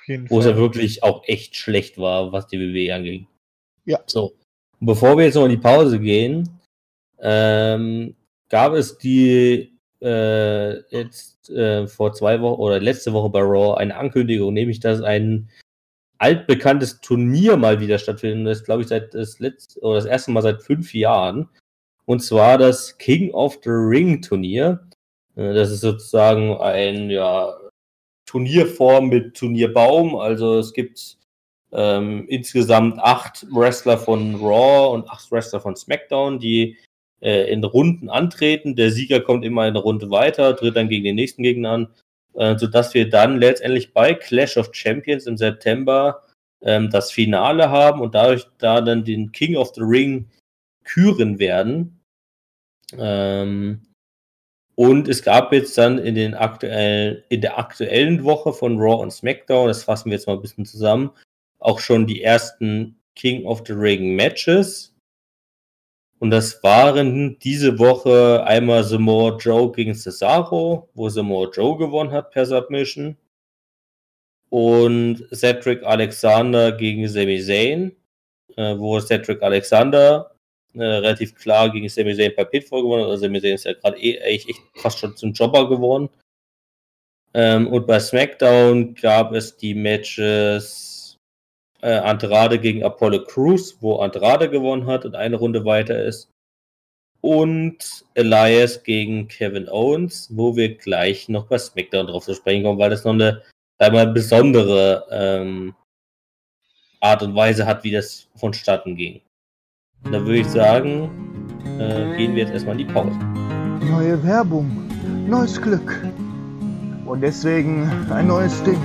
jeden Wo Fall. es ja wirklich auch echt schlecht war, was die WWE anging. Ja. So. Und bevor wir jetzt noch in die Pause gehen, ähm, gab es die äh, jetzt äh, vor zwei Wochen oder letzte Woche bei Raw eine Ankündigung, nämlich dass ein altbekanntes Turnier mal wieder stattfindet. Das glaube ich seit das letzte oder das erste Mal seit fünf Jahren. Und zwar das King of the Ring Turnier. Äh, das ist sozusagen ein ja Turnierform mit Turnierbaum. Also es gibt ähm, insgesamt acht Wrestler von Raw und acht Wrestler von SmackDown, die äh, in Runden antreten. Der Sieger kommt immer eine Runde weiter, tritt dann gegen den nächsten Gegner an, äh, sodass wir dann letztendlich bei Clash of Champions im September ähm, das Finale haben und dadurch da dann den King of the Ring küren werden. Ähm, und es gab jetzt dann in, den aktuellen, in der aktuellen Woche von Raw und SmackDown, das fassen wir jetzt mal ein bisschen zusammen, auch schon die ersten King of the Ring Matches. Und das waren diese Woche einmal Samoa Joe gegen Cesaro, wo Samoa Joe gewonnen hat per Submission. Und Cedric Alexander gegen Sami Zayn, äh, wo Cedric Alexander äh, relativ klar gegen Sami Zayn per Pitfall gewonnen. Also Sami Zayn ist ja gerade eh, echt, echt fast schon zum Jobber geworden. Ähm, und bei SmackDown gab es die Matches äh, Andrade gegen Apollo Crews, wo Andrade gewonnen hat und eine Runde weiter ist. Und Elias gegen Kevin Owens, wo wir gleich noch bei SmackDown drauf zu sprechen kommen, weil das noch eine einmal besondere ähm, Art und Weise hat, wie das vonstatten ging. Und da würde ich sagen, äh, gehen wir jetzt erstmal in die Pause. Neue Werbung, neues Glück. Und deswegen ein neues Ding.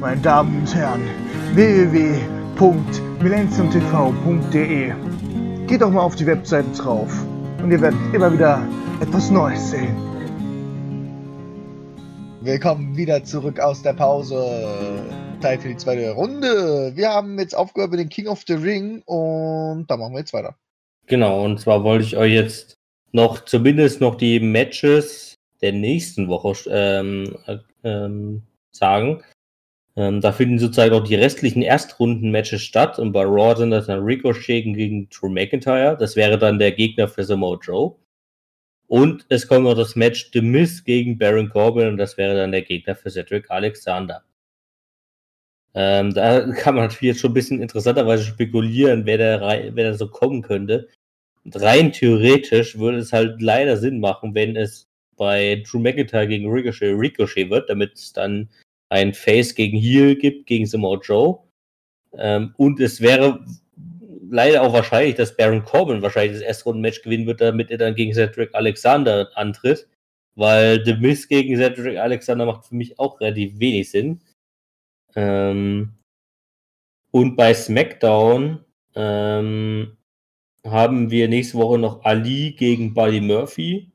Meine Damen und Herren, www.millenniumtv.de Geht doch mal auf die Webseite drauf und ihr werdet immer wieder etwas Neues sehen. Willkommen wieder zurück aus der Pause. Zeit für die zweite Runde. Wir haben jetzt aufgehört mit dem King of the Ring und da machen wir jetzt weiter. Genau, und zwar wollte ich euch jetzt noch zumindest noch die Matches der nächsten Woche ähm, ähm, sagen. Ähm, da finden sozusagen auch die restlichen Erstrunden-Matches statt und bei Raw sind das dann Ricochet gegen Drew McIntyre. Das wäre dann der Gegner für Samoa Joe. Und es kommt noch das Match The Miz gegen Baron Corbin und das wäre dann der Gegner für Cedric Alexander. Ähm, da <laughs> kann man natürlich jetzt schon ein bisschen interessanterweise spekulieren, wer da, wer da so kommen könnte. Und rein theoretisch würde es halt leider Sinn machen, wenn es bei Drew McIntyre gegen Ricochet Ricochet wird, damit es dann ein Face gegen Heel gibt, gegen Samoa Joe. Ähm, und es wäre leider auch wahrscheinlich, dass Baron Corbin wahrscheinlich das erste Runden-Match gewinnen wird, damit er dann gegen Cedric Alexander antritt. Weil The Miz gegen Cedric Alexander macht für mich auch relativ wenig Sinn. Ähm, und bei SmackDown ähm, haben wir nächste Woche noch Ali gegen Buddy Murphy.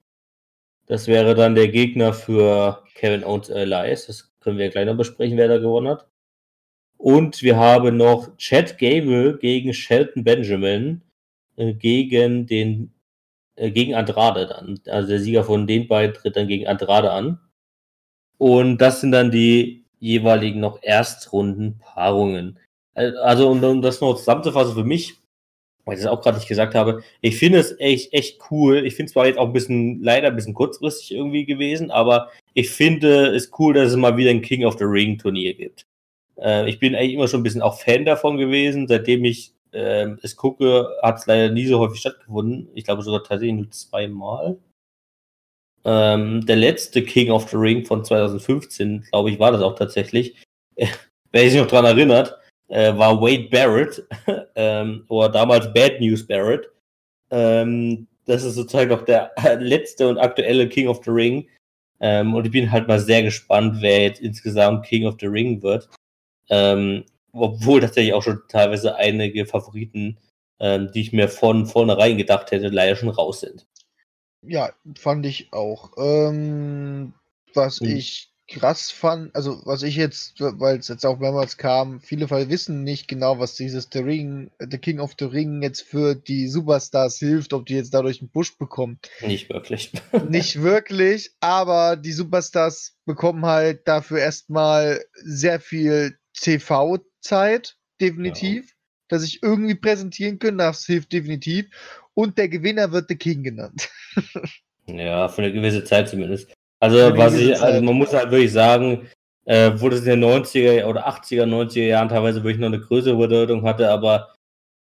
Das wäre dann der Gegner für Kevin Owens Elias. Das können wir gleich noch besprechen, wer da gewonnen hat. Und wir haben noch Chad Gable gegen Shelton Benjamin äh, gegen den äh, gegen Andrade dann. Also der Sieger von den beiden tritt dann gegen Andrade an. Und das sind dann die jeweiligen noch Erstrunden-Paarungen. Äh, also, um, um das noch zusammenzufassen für mich, weil ich das auch gerade nicht gesagt habe, ich finde es echt, echt cool. Ich finde es zwar jetzt auch ein bisschen, leider ein bisschen kurzfristig irgendwie gewesen, aber ich finde es cool, dass es mal wieder ein King of the Ring Turnier gibt. Äh, ich bin eigentlich immer schon ein bisschen auch Fan davon gewesen. Seitdem ich äh, es gucke, hat es leider nie so häufig stattgefunden. Ich glaube sogar tatsächlich nur zweimal. Ähm, der letzte King of the Ring von 2015, glaube ich, war das auch tatsächlich. Wer sich noch dran erinnert, äh, war Wade Barrett, <laughs> ähm, oder damals Bad News Barrett. Ähm, das ist sozusagen noch der <laughs> letzte und aktuelle King of the Ring. Ähm, und ich bin halt mal sehr gespannt, wer jetzt insgesamt King of the Ring wird. Ähm, obwohl tatsächlich auch schon teilweise einige Favoriten, ähm, die ich mir von vornherein gedacht hätte, leider schon raus sind. Ja, fand ich auch. Ähm, was mhm. ich krass fand, also was ich jetzt, weil es jetzt auch mehrmals kam, viele Fall wissen nicht genau, was dieses The Ring, The King of the Ring jetzt für die Superstars hilft, ob die jetzt dadurch einen Push bekommen. Nicht wirklich. <laughs> nicht wirklich, aber die Superstars bekommen halt dafür erstmal sehr viel TV-Zeit, definitiv, ja. dass ich irgendwie präsentieren können, das hilft definitiv. Und der Gewinner wird The King genannt. ja, für eine gewisse Zeit zumindest. Also, was ich, also man muss halt wirklich sagen, äh, wo das in den 90er oder 80er, 90er Jahren teilweise wirklich noch eine größere Bedeutung hatte, aber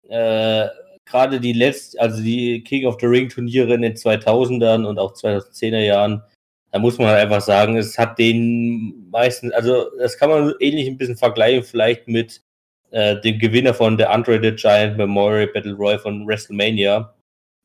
äh, gerade die letzten, also die King of the Ring Turniere in den 2000ern und auch 2010er Jahren, da muss man halt einfach sagen, es hat den meisten, also das kann man ähnlich ein bisschen vergleichen, vielleicht mit äh, dem Gewinner von der Unrated Giant Memorial Battle Royale von WrestleMania.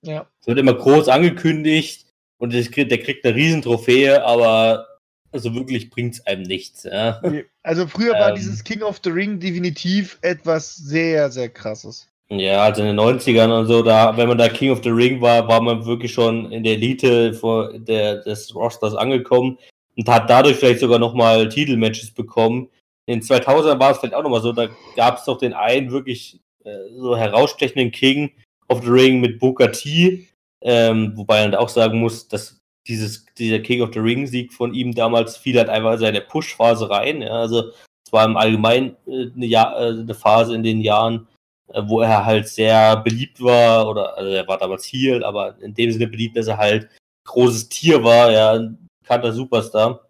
Ja. Es wird immer groß angekündigt und der kriegt eine riesen Trophäe, aber also wirklich bringt es einem nichts. Ja. Also früher war Ähm. dieses King of the Ring definitiv etwas sehr, sehr krasses. Ja, also in den 90ern und so, da, wenn man da King of the Ring war, war man wirklich schon in der Elite vor der, des Rosters angekommen und hat dadurch vielleicht sogar nochmal Titelmatches bekommen. In den 2000ern war es vielleicht auch nochmal so, da gab es doch den einen wirklich äh, so herausstechenden King of the Ring mit Booker T, ähm, wobei man auch sagen muss, dass dieses, dieser King of the Ring Sieg von ihm damals fiel halt einfach in seine Push-Phase rein. Ja, also es war im Allgemeinen äh, eine, Jahr, äh, eine Phase in den Jahren, äh, wo er halt sehr beliebt war, oder also er war damals Heel, aber in dem Sinne beliebt, dass er halt großes Tier war, ja, ein bekannter Superstar.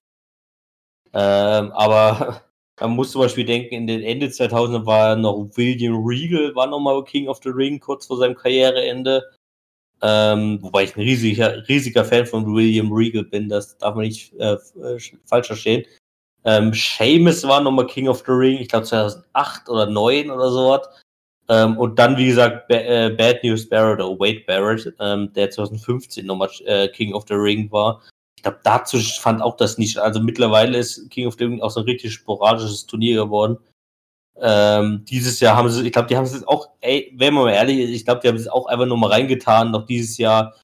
Ähm, aber man muss zum Beispiel denken, in den Ende 2000 war noch William Regal, war nochmal King of the Ring, kurz vor seinem Karriereende. Ähm, wobei ich ein riesiger, riesiger Fan von William Regal bin, das darf man nicht äh, äh, falsch verstehen. Ähm, Seamus war nochmal King of the Ring, ich glaube 2008 oder 2009 oder sowas. Ähm, und dann, wie gesagt, ba äh, Bad News Barrett oder Wade Barrett, ähm, der 2015 nochmal äh, King of the Ring war. Ich glaube, dazu fand auch das nicht. Also mittlerweile ist King of the Ring auch so ein richtig sporadisches Turnier geworden. Ähm, dieses Jahr haben sie, ich glaube, die haben es jetzt auch, ey, wenn man mal ehrlich ist, ich glaube, die haben es auch einfach nur mal reingetan, noch dieses Jahr,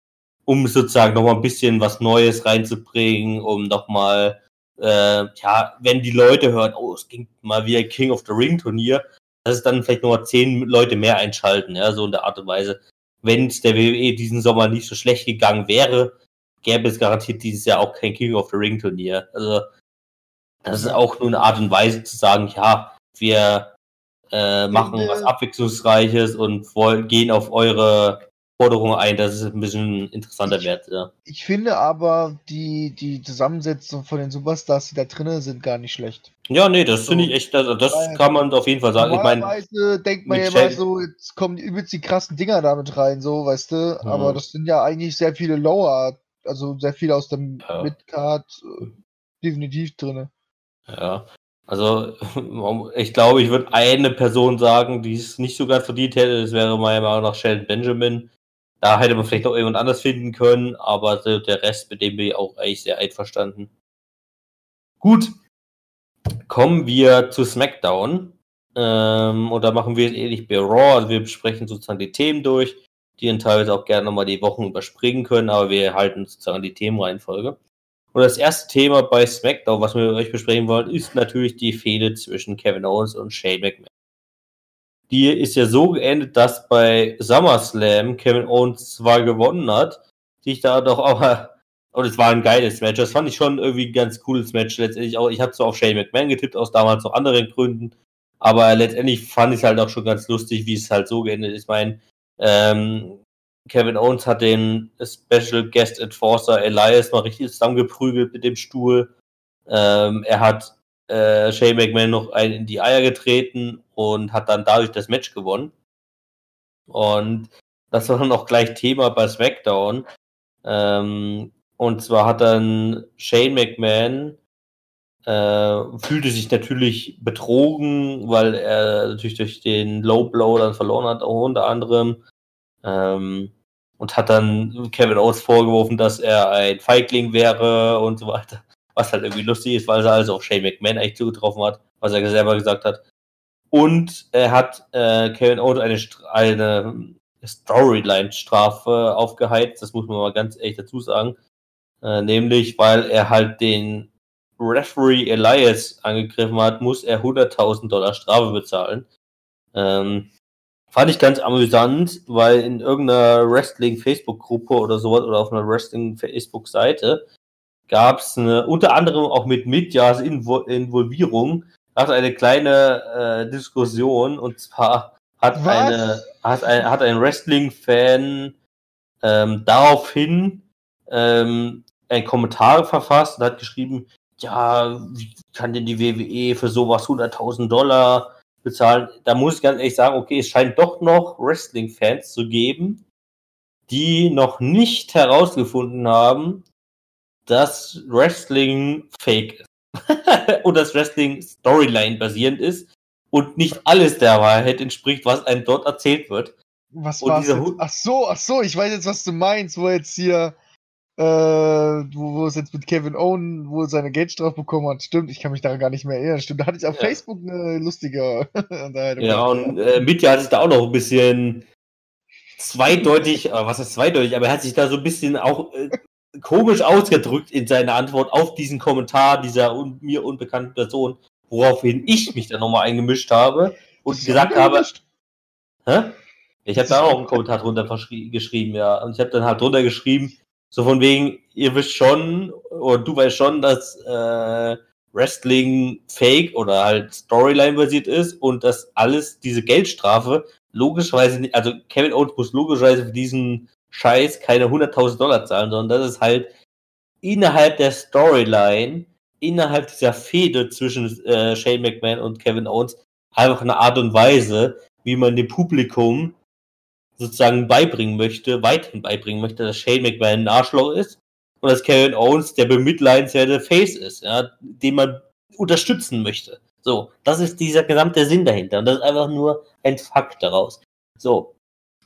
um sozusagen noch mal ein bisschen was Neues reinzubringen, um noch mal, äh, ja, wenn die Leute hören, oh, es ging mal wieder King of the Ring Turnier, dass es dann vielleicht noch mal zehn Leute mehr einschalten, ja, so in der Art und Weise. Wenn es der WWE diesen Sommer nicht so schlecht gegangen wäre, gäbe es garantiert dieses Jahr auch kein King of the Ring Turnier. Also, das ist auch nur eine Art und Weise zu sagen, ja, wir äh, machen Finde- was Abwechslungsreiches und wollen, gehen auf eure Forderungen ein, dass es ein bisschen interessanter wird. Ja. Ich finde aber, die, die Zusammensetzung von den Superstars, die da drinnen sind, gar nicht schlecht. Ja, nee, das So. finde ich echt, also das Weil- kann man auf jeden Fall sagen. Ich meine, denkt man ja immer so, jetzt kommen übelst die krassen Dinger damit rein, so, weißt du. Mhm. Aber das sind ja eigentlich sehr viele Lower, also sehr viele aus dem Ja. Midcard äh, definitiv drinne. ja. Also, <laughs> ich glaube, ich würde eine Person sagen, die es nicht so ganz verdient hätte. Das wäre meiner Meinung nach Sheldon Benjamin. Da hätte man vielleicht auch jemand anders finden können, aber der Rest, mit dem bin ich auch eigentlich sehr einverstanden. Gut. Kommen wir zu SmackDown. Ähm, und da machen wir es ähnlich bei Raw. Also wir besprechen sozusagen die Themen durch, die dann teilweise auch gerne nochmal die Wochen überspringen können, aber wir halten sozusagen die Themenreihenfolge. Und das erste Thema bei SmackDown, was wir mit euch besprechen wollen, ist natürlich die Fehde zwischen Kevin Owens und Shane McMahon. Die ist ja so geendet, dass bei SummerSlam Kevin Owens zwar gewonnen hat, sich da doch <laughs> aber, und es war ein geiles Match, das fand ich schon irgendwie ein ganz cooles Match letztendlich auch. Ich habe zwar auf Shane McMahon getippt, aus damals noch anderen Gründen, aber letztendlich fand ich es halt auch schon ganz lustig, wie es halt so geendet ist. Ich meine, ähm, Kevin Owens hat den Special Guest Enforcer Elias mal richtig zusammengeprügelt mit dem Stuhl. Ähm, er hat äh, Shane McMahon noch einen in die Eier getreten und hat dann dadurch das Match gewonnen. Und das war dann auch gleich Thema bei SmackDown. Ähm, und zwar hat dann Shane McMahon äh, fühlte sich natürlich betrogen, weil er natürlich durch den Low Blow dann verloren hat, auch unter anderem. Ähm, und hat dann Kevin Owens vorgeworfen, dass er ein Feigling wäre und so weiter. Was halt irgendwie lustig ist, weil er also auf Shane McMahon eigentlich zugetroffen hat, was er selber gesagt hat. Und er hat äh, Kevin Owens eine, eine Storyline-Strafe aufgeheizt, das muss man mal ganz ehrlich dazu sagen. Äh, nämlich, weil er halt den Referee Elias angegriffen hat, muss er 100.000 Dollar Strafe bezahlen. Ähm, fand ich ganz amüsant, weil in irgendeiner Wrestling-Facebook-Gruppe oder sowas oder auf einer Wrestling-Facebook-Seite gab es eine, unter anderem auch mit Midjas Invo Involvierung, gab es eine kleine äh, Diskussion und zwar hat Was? eine hat ein, hat ein Wrestling-Fan ähm, daraufhin ähm, einen Kommentar verfasst und hat geschrieben, ja, wie kann denn die WWE für sowas 100.000 Dollar bezahlen? Da muss ich ganz ehrlich sagen, okay, es scheint doch noch Wrestling-Fans zu geben, die noch nicht herausgefunden haben, dass Wrestling fake ist. <laughs> und dass Wrestling Storyline basierend ist und nicht alles der Wahrheit entspricht, was einem dort erzählt wird. Was jetzt? Hut- Ach so, ach so, ich weiß jetzt, was du meinst, wo jetzt hier, äh, wo, wo Videos jetzt mit Kevin Owen, wo er seine Geldstrafe bekommen hat. Stimmt, ich kann mich daran gar nicht mehr erinnern. Stimmt, da hatte ich auf Ja. Facebook eine lustige. <laughs> Ja, und äh, Mitya hat sich da auch noch ein bisschen zweideutig, äh, was ist zweideutig, aber er hat sich da so ein bisschen auch äh, komisch ausgedrückt in seiner Antwort auf diesen Kommentar dieser un mir unbekannten Person, woraufhin ich mich dann nochmal eingemischt habe und Ist gesagt habe. Hä? Ich habe da auch einen Kommentar drunter geschrieben, ja. Und ich habe dann halt drunter geschrieben, so von wegen, ihr wisst schon, oder du weißt schon, dass äh, Wrestling fake oder halt Storyline basiert ist und dass alles, diese Geldstrafe, logischerweise also Kevin Owens muss logischerweise für diesen Scheiß keine 100.000 Dollar zahlen, sondern das ist halt innerhalb der Storyline, innerhalb dieser Fehde zwischen äh, Shane McMahon und Kevin Owens, einfach eine Art und Weise, wie man dem Publikum sozusagen beibringen möchte, weiterhin beibringen möchte, dass Shane McMahon ein Arschloch ist und dass Kevin Owens der bemitleidenswerte Face ist, ja, den man unterstützen möchte. So, das ist dieser gesamte Sinn dahinter und das ist einfach nur ein Fakt daraus. So.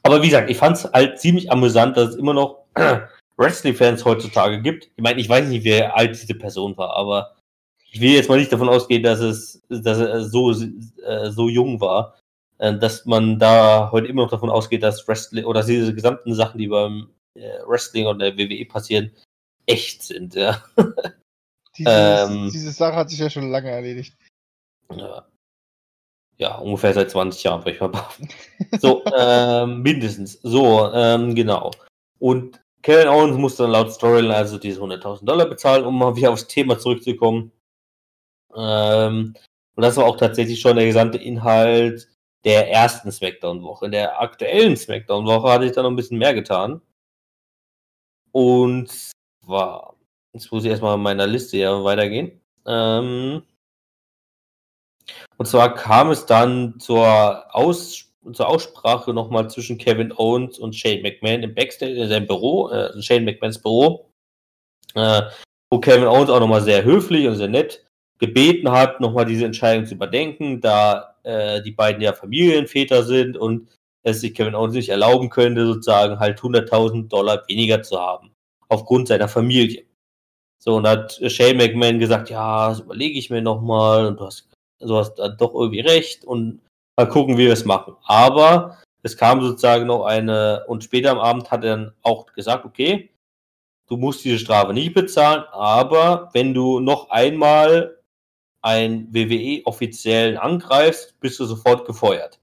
Aber wie gesagt, ich fand es halt ziemlich amüsant, dass es immer noch <clears throat> Wrestling-Fans heutzutage gibt. Ich meine, ich weiß nicht, wie alt diese Person war, aber ich will jetzt mal nicht davon ausgehen, dass es, dass er so, äh, so jung war, dass man da heute immer noch davon ausgeht, dass Wrestling oder diese gesamten Sachen, die beim äh, Wrestling oder der WWE passieren, echt sind. Ja. <laughs> Diese, ähm, diese Sache hat sich ja schon lange erledigt. Ja, ja ungefähr seit 20 Jahren, würde ich mal behaupten. So, <laughs> ähm, mindestens. So, ähm, genau. Und Kevin Owens muss dann laut Storyline also diese 100.000 Dollar bezahlen, um mal wieder aufs Thema zurückzukommen. Ähm, und das war auch tatsächlich schon der gesamte Inhalt der ersten Smackdown-Woche. In der aktuellen Smackdown-Woche hatte ich da noch ein bisschen mehr getan. Und zwar, jetzt muss ich erstmal in meiner Liste ja weitergehen. Ähm, und zwar kam es dann zur, Aus, zur Aussprache nochmal zwischen Kevin Owens und Shane McMahon im Backstage, in seinem Büro, äh, Shane McMahons Büro, äh, wo Kevin Owens auch nochmal sehr höflich und sehr nett gebeten hat, nochmal diese Entscheidung zu überdenken, da äh, die beiden ja Familienväter sind und es sich Kevin Owens nicht erlauben könnte, sozusagen halt 100.000 Dollar weniger zu haben, aufgrund seiner Familie. So, und hat Shane McMahon gesagt, ja, das überlege ich mir nochmal und du hast, du hast dann doch irgendwie recht und mal gucken, wie wir es machen. Aber es kam sozusagen noch eine, und später am Abend hat er dann auch gesagt, okay, du musst diese Strafe nicht bezahlen, aber wenn du noch einmal einen WWE-Offiziellen angreifst, bist du sofort gefeuert.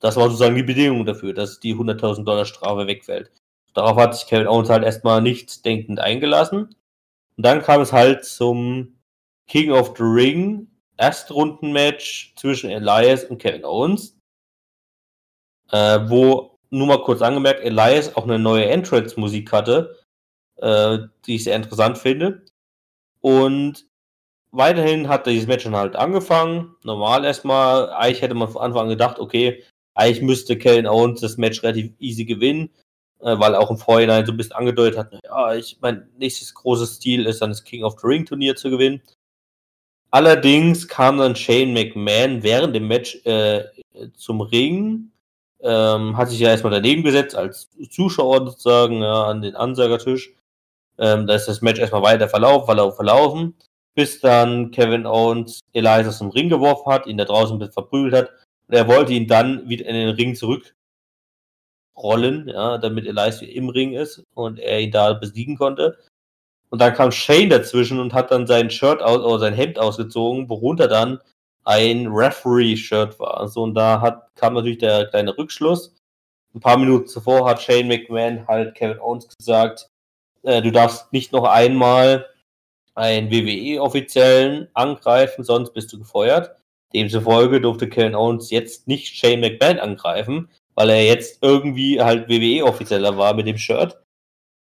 Das war sozusagen die Bedingung dafür, dass die 100.000 Dollar Strafe wegfällt. Darauf hat sich Kevin Owens halt erstmal nichts denkend eingelassen. Und dann kam es halt zum King of the Ring Erstrundenmatch zwischen Elias und Kevin Owens. Äh, wo, nur mal kurz angemerkt, Elias auch eine neue Entrance-Musik hatte, äh, die ich sehr interessant finde. Und weiterhin hat dieses Match dann halt angefangen. Normal erstmal. Eigentlich hätte man von Anfang an gedacht, okay, eigentlich müsste Kevin Owens das Match relativ easy gewinnen, äh, weil auch im Vorhinein so ein bisschen angedeutet hat, ja, ich mein nächstes großes Ziel ist dann das King of the Ring Turnier zu gewinnen. Allerdings kam dann Shane McMahon während dem Match äh, zum Ring, ähm, hat sich ja erstmal daneben gesetzt als Zuschauer sozusagen ja, an den Ansagertisch. Ähm, da ist das Match erstmal weiter verlaufen, verlaufen, verlaufen, bis dann Kevin Owens Elias aus dem Ring geworfen hat, ihn da draußen ein verprügelt hat. Und er wollte ihn dann wieder in den Ring zurückrollen, ja, damit Elias im Ring ist und er ihn da besiegen konnte. Und dann kam Shane dazwischen und hat dann sein Shirt aus, oder sein Hemd ausgezogen, worunter dann ein Referee-Shirt war. Also, und da hat, kam natürlich der kleine Rückschluss. Ein paar Minuten zuvor hat Shane McMahon halt Kevin Owens gesagt, äh, du darfst nicht noch einmal einen WWE-Offiziellen angreifen, sonst bist du gefeuert. Demzufolge durfte Kevin Owens jetzt nicht Shane McMahon angreifen, weil er jetzt irgendwie halt WWE-Offizieller war mit dem Shirt.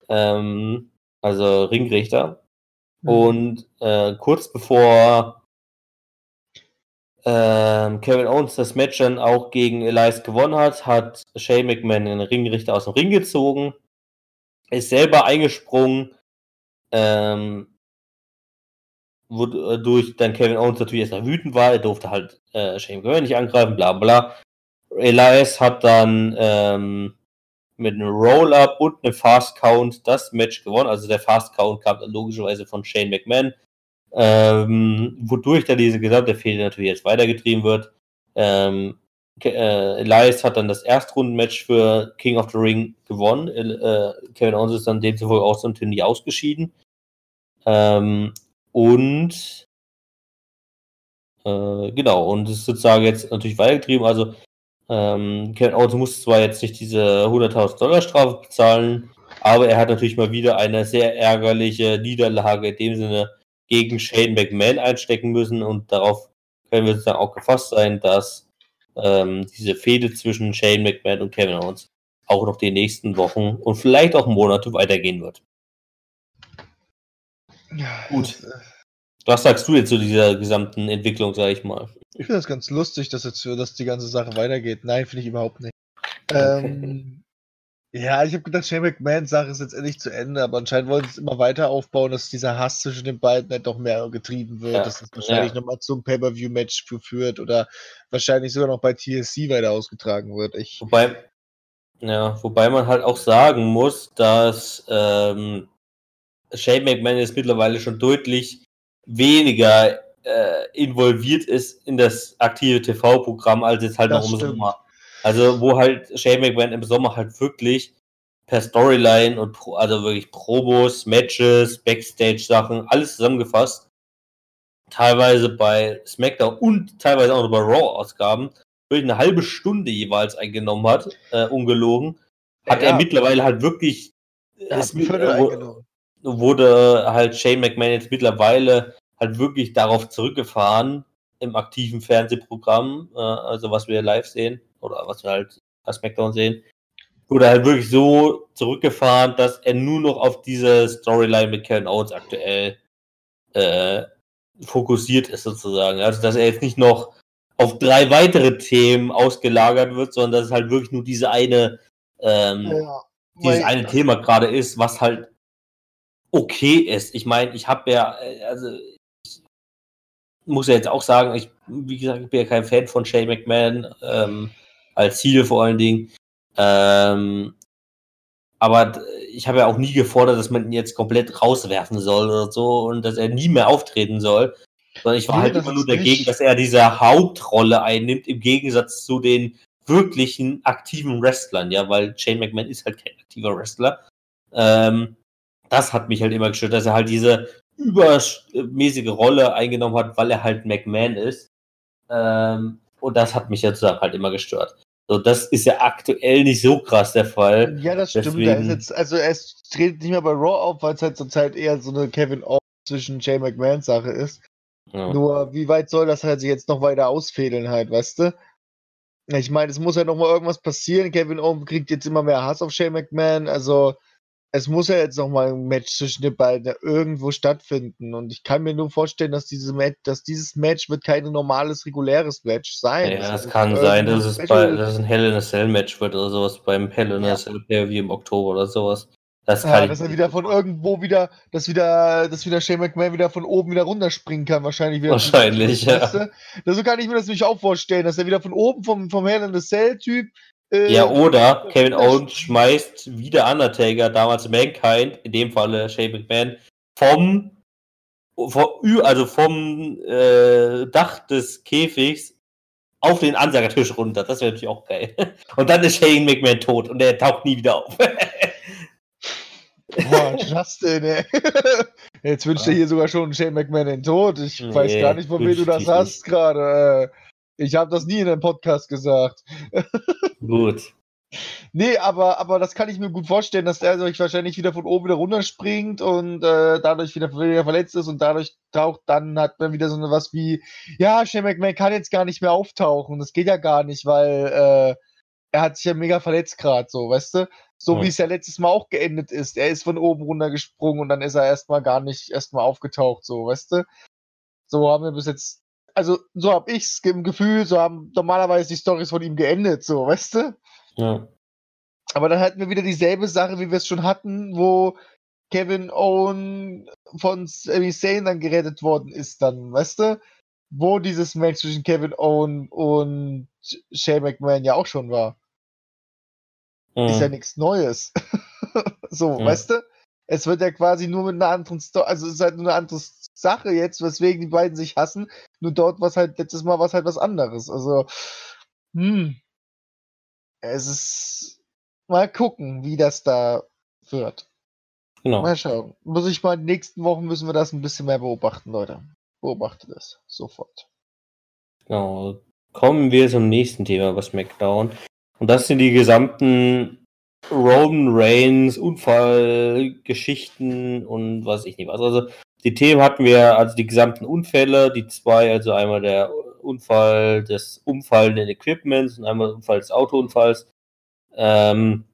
Ähm, also Ringrichter. Mhm. Und äh, kurz bevor ähm, Kevin Owens das Match dann auch gegen Elias gewonnen hat, hat Shane McMahon den Ringrichter aus dem Ring gezogen, ist selber eingesprungen, ähm, wodurch dann Kevin Owens natürlich erstmal wütend war, er durfte halt äh, Shane McMahon nicht angreifen, bla bla. Elias hat dann ähm, mit einem Roll-Up und einem Fast Count das Match gewonnen. Also der Fast Count kam logischerweise von Shane McMahon, ähm, wodurch dann diese gesamte Fehde natürlich jetzt weitergetrieben wird. Ähm, äh, Elias hat dann das Erstrundenmatch für King of the Ring gewonnen. Äh, Kevin Owens ist dann demzufolge aus dem Turnier ausgeschieden. Ähm, und äh, genau, und es ist sozusagen jetzt natürlich weitergetrieben. Also ähm, Kevin Owens muss zwar jetzt nicht diese 100.000 Dollar Strafe bezahlen, aber er hat natürlich mal wieder eine sehr ärgerliche Niederlage in dem Sinne gegen Shane McMahon einstecken müssen und darauf können wir sozusagen auch gefasst sein, dass ähm, diese Fehde zwischen Shane McMahon und Kevin Owens auch noch die nächsten Wochen und vielleicht auch Monate weitergehen wird. Ja, Gut. äh, Was sagst du jetzt zu dieser gesamten Entwicklung, sage ich mal? Ich finde das ganz lustig, dass jetzt dass die ganze Sache weitergeht. Nein, finde ich überhaupt nicht. Ähm, ja, ich habe gedacht, Shane McMahons Sache ist jetzt endlich zu Ende, aber anscheinend wollen sie es immer weiter aufbauen, dass dieser Hass zwischen den beiden halt noch mehr getrieben wird, Ja, dass es wahrscheinlich ja. nochmal zum Pay-Per-View-Match führt oder wahrscheinlich sogar noch bei TSC weiter ausgetragen wird. Ich, Wobei, ja, wobei man halt auch sagen muss, dass ähm, Shane McMahon jetzt mittlerweile schon deutlich weniger äh, involviert ist in das aktive TV-Programm als jetzt halt Das noch im stimmt. Sommer. Also wo halt Shane McMahon im Sommer halt wirklich per Storyline und Pro, also wirklich Promos, Matches, Backstage-Sachen, alles zusammengefasst, teilweise bei SmackDown und teilweise auch noch bei Raw-Ausgaben, wirklich eine halbe Stunde jeweils eingenommen hat, äh, ungelogen, hat Ja. er mittlerweile halt wirklich ist mit, äh. Wurde halt Shane McMahon jetzt mittlerweile halt wirklich darauf zurückgefahren im aktiven Fernsehprogramm, äh, also was wir live sehen oder was wir halt bei SmackDown sehen, wurde halt wirklich so zurückgefahren, dass er nur noch auf diese Storyline mit Kevin Owens aktuell äh, fokussiert ist sozusagen. Also dass er jetzt nicht noch auf drei weitere Themen ausgelagert wird, sondern dass es halt wirklich nur diese eine ähm, Ja, dieses eine Thema gerade ist, was halt okay ist. Ich meine, ich habe ja, äh, also ich muss ja jetzt auch sagen, ich, wie gesagt, ich bin ja kein Fan von Shane McMahon, ähm, als Ziel vor allen Dingen. Ähm, aber ich habe ja auch nie gefordert, dass man ihn jetzt komplett rauswerfen soll oder so und dass er nie mehr auftreten soll. Sondern ich war Nee, halt immer nur dagegen, nicht- dass er diese Hauptrolle einnimmt, im Gegensatz zu den wirklichen aktiven Wrestlern, ja, weil Shane McMahon ist halt kein aktiver Wrestler. Ähm, das hat mich halt immer gestört, dass er halt diese übermäßige Rolle eingenommen hat, weil er halt McMahon ist. Ähm, und das hat mich jetzt halt immer gestört. So, das ist ja aktuell nicht so krass der Fall. Ja, das stimmt. Da ist Deswegen- jetzt, also es tritt nicht mehr bei Raw auf, weil es halt zurzeit eher so eine Kevin Owens zwischen Shane McMahon Sache ist. Ja. Nur, wie weit soll das halt sich jetzt noch weiter ausfädeln halt, weißt du? Ich meine, es muss ja noch mal irgendwas passieren. Kevin Owens kriegt jetzt immer mehr Hass auf Shane McMahon. Also, es muss ja jetzt noch mal ein Match zwischen den beiden irgendwo stattfinden. Und ich kann mir nur vorstellen, dass, diese Match, dass dieses Match wird kein normales, reguläres Match sein. Ja, das wird kann sein, dass es, bei, dass es ein Hell in a Cell Match wird oder sowas beim Hell in a Ja. Cell wie im Oktober oder sowas. Das kann Ja, dass er wieder von irgendwo wieder, dass wieder, dass wieder Shane McMahon wieder von oben wieder runterspringen kann, wahrscheinlich wieder. Wahrscheinlich, ja. So kann ich mir das nämlich auch vorstellen, dass er wieder von oben vom, vom Hell in the Cell Typ. Äh, Ja, oder Kevin Owens schmeißt wieder Undertaker, damals Mankind, in dem Falle Shane McMahon, vom, vom also vom äh, Dach des Käfigs auf den Ansagertisch runter. Das wäre natürlich auch geil. <laughs> Und dann ist Shane McMahon tot und er taucht nie wieder auf. Boah, <laughs> Justin, ey. <laughs> Jetzt wünscht er hier sogar schon Shane McMahon den Tod. Ich Nee, weiß gar nicht, von wem du das hast gerade. Äh, Ich habe das nie in einem Podcast gesagt. Gut. Nee, aber, aber das kann ich mir gut vorstellen, dass der sich wahrscheinlich wieder von oben wieder runterspringt und äh, dadurch wieder, wieder verletzt ist und dadurch taucht, dann hat man wieder so eine was wie, ja, Shane McMahon kann jetzt gar nicht mehr auftauchen. Das geht ja gar nicht, weil äh, er hat sich ja mega verletzt gerade, so, weißt du? So Ja. wie es ja letztes Mal auch geendet ist. Er ist von oben runtergesprungen und dann ist er erstmal gar nicht erstmal aufgetaucht, so, weißt du? So haben wir bis jetzt, also so habe ich's im Gefühl, so haben normalerweise die Stories von ihm geendet, so, weißt du? Ja. Aber dann hatten wir wieder dieselbe Sache, wie wir es schon hatten, wo Kevin Owen von Sami Zayn dann gerettet worden ist, dann, weißt du? Wo dieses Match zwischen Kevin Owen und Shane McMahon ja auch schon war. ist ja Mhm. nichts Neues. <laughs> so, Ja. weißt du? Es wird ja quasi nur mit einer anderen Story, also es ist halt nur eine andere Sache jetzt, weswegen die beiden sich hassen. Nur dort was halt letztes Mal was halt was anderes. Also, hm. Es ist mal gucken, wie das da wird. Genau. Mal schauen. Muss ich mal in den nächsten Wochen müssen wir das ein bisschen mehr beobachten, Leute. Beobachtet es sofort. Genau. Kommen wir zum nächsten Thema bei SmackDown. Und das sind die gesamten Roman Reigns Unfallgeschichten und was ich nicht was. Also die Themen hatten wir, also die gesamten Unfälle, die zwei, also einmal der Unfall des umfallenden Equipments und einmal Unfall des Autounfalls, ähm,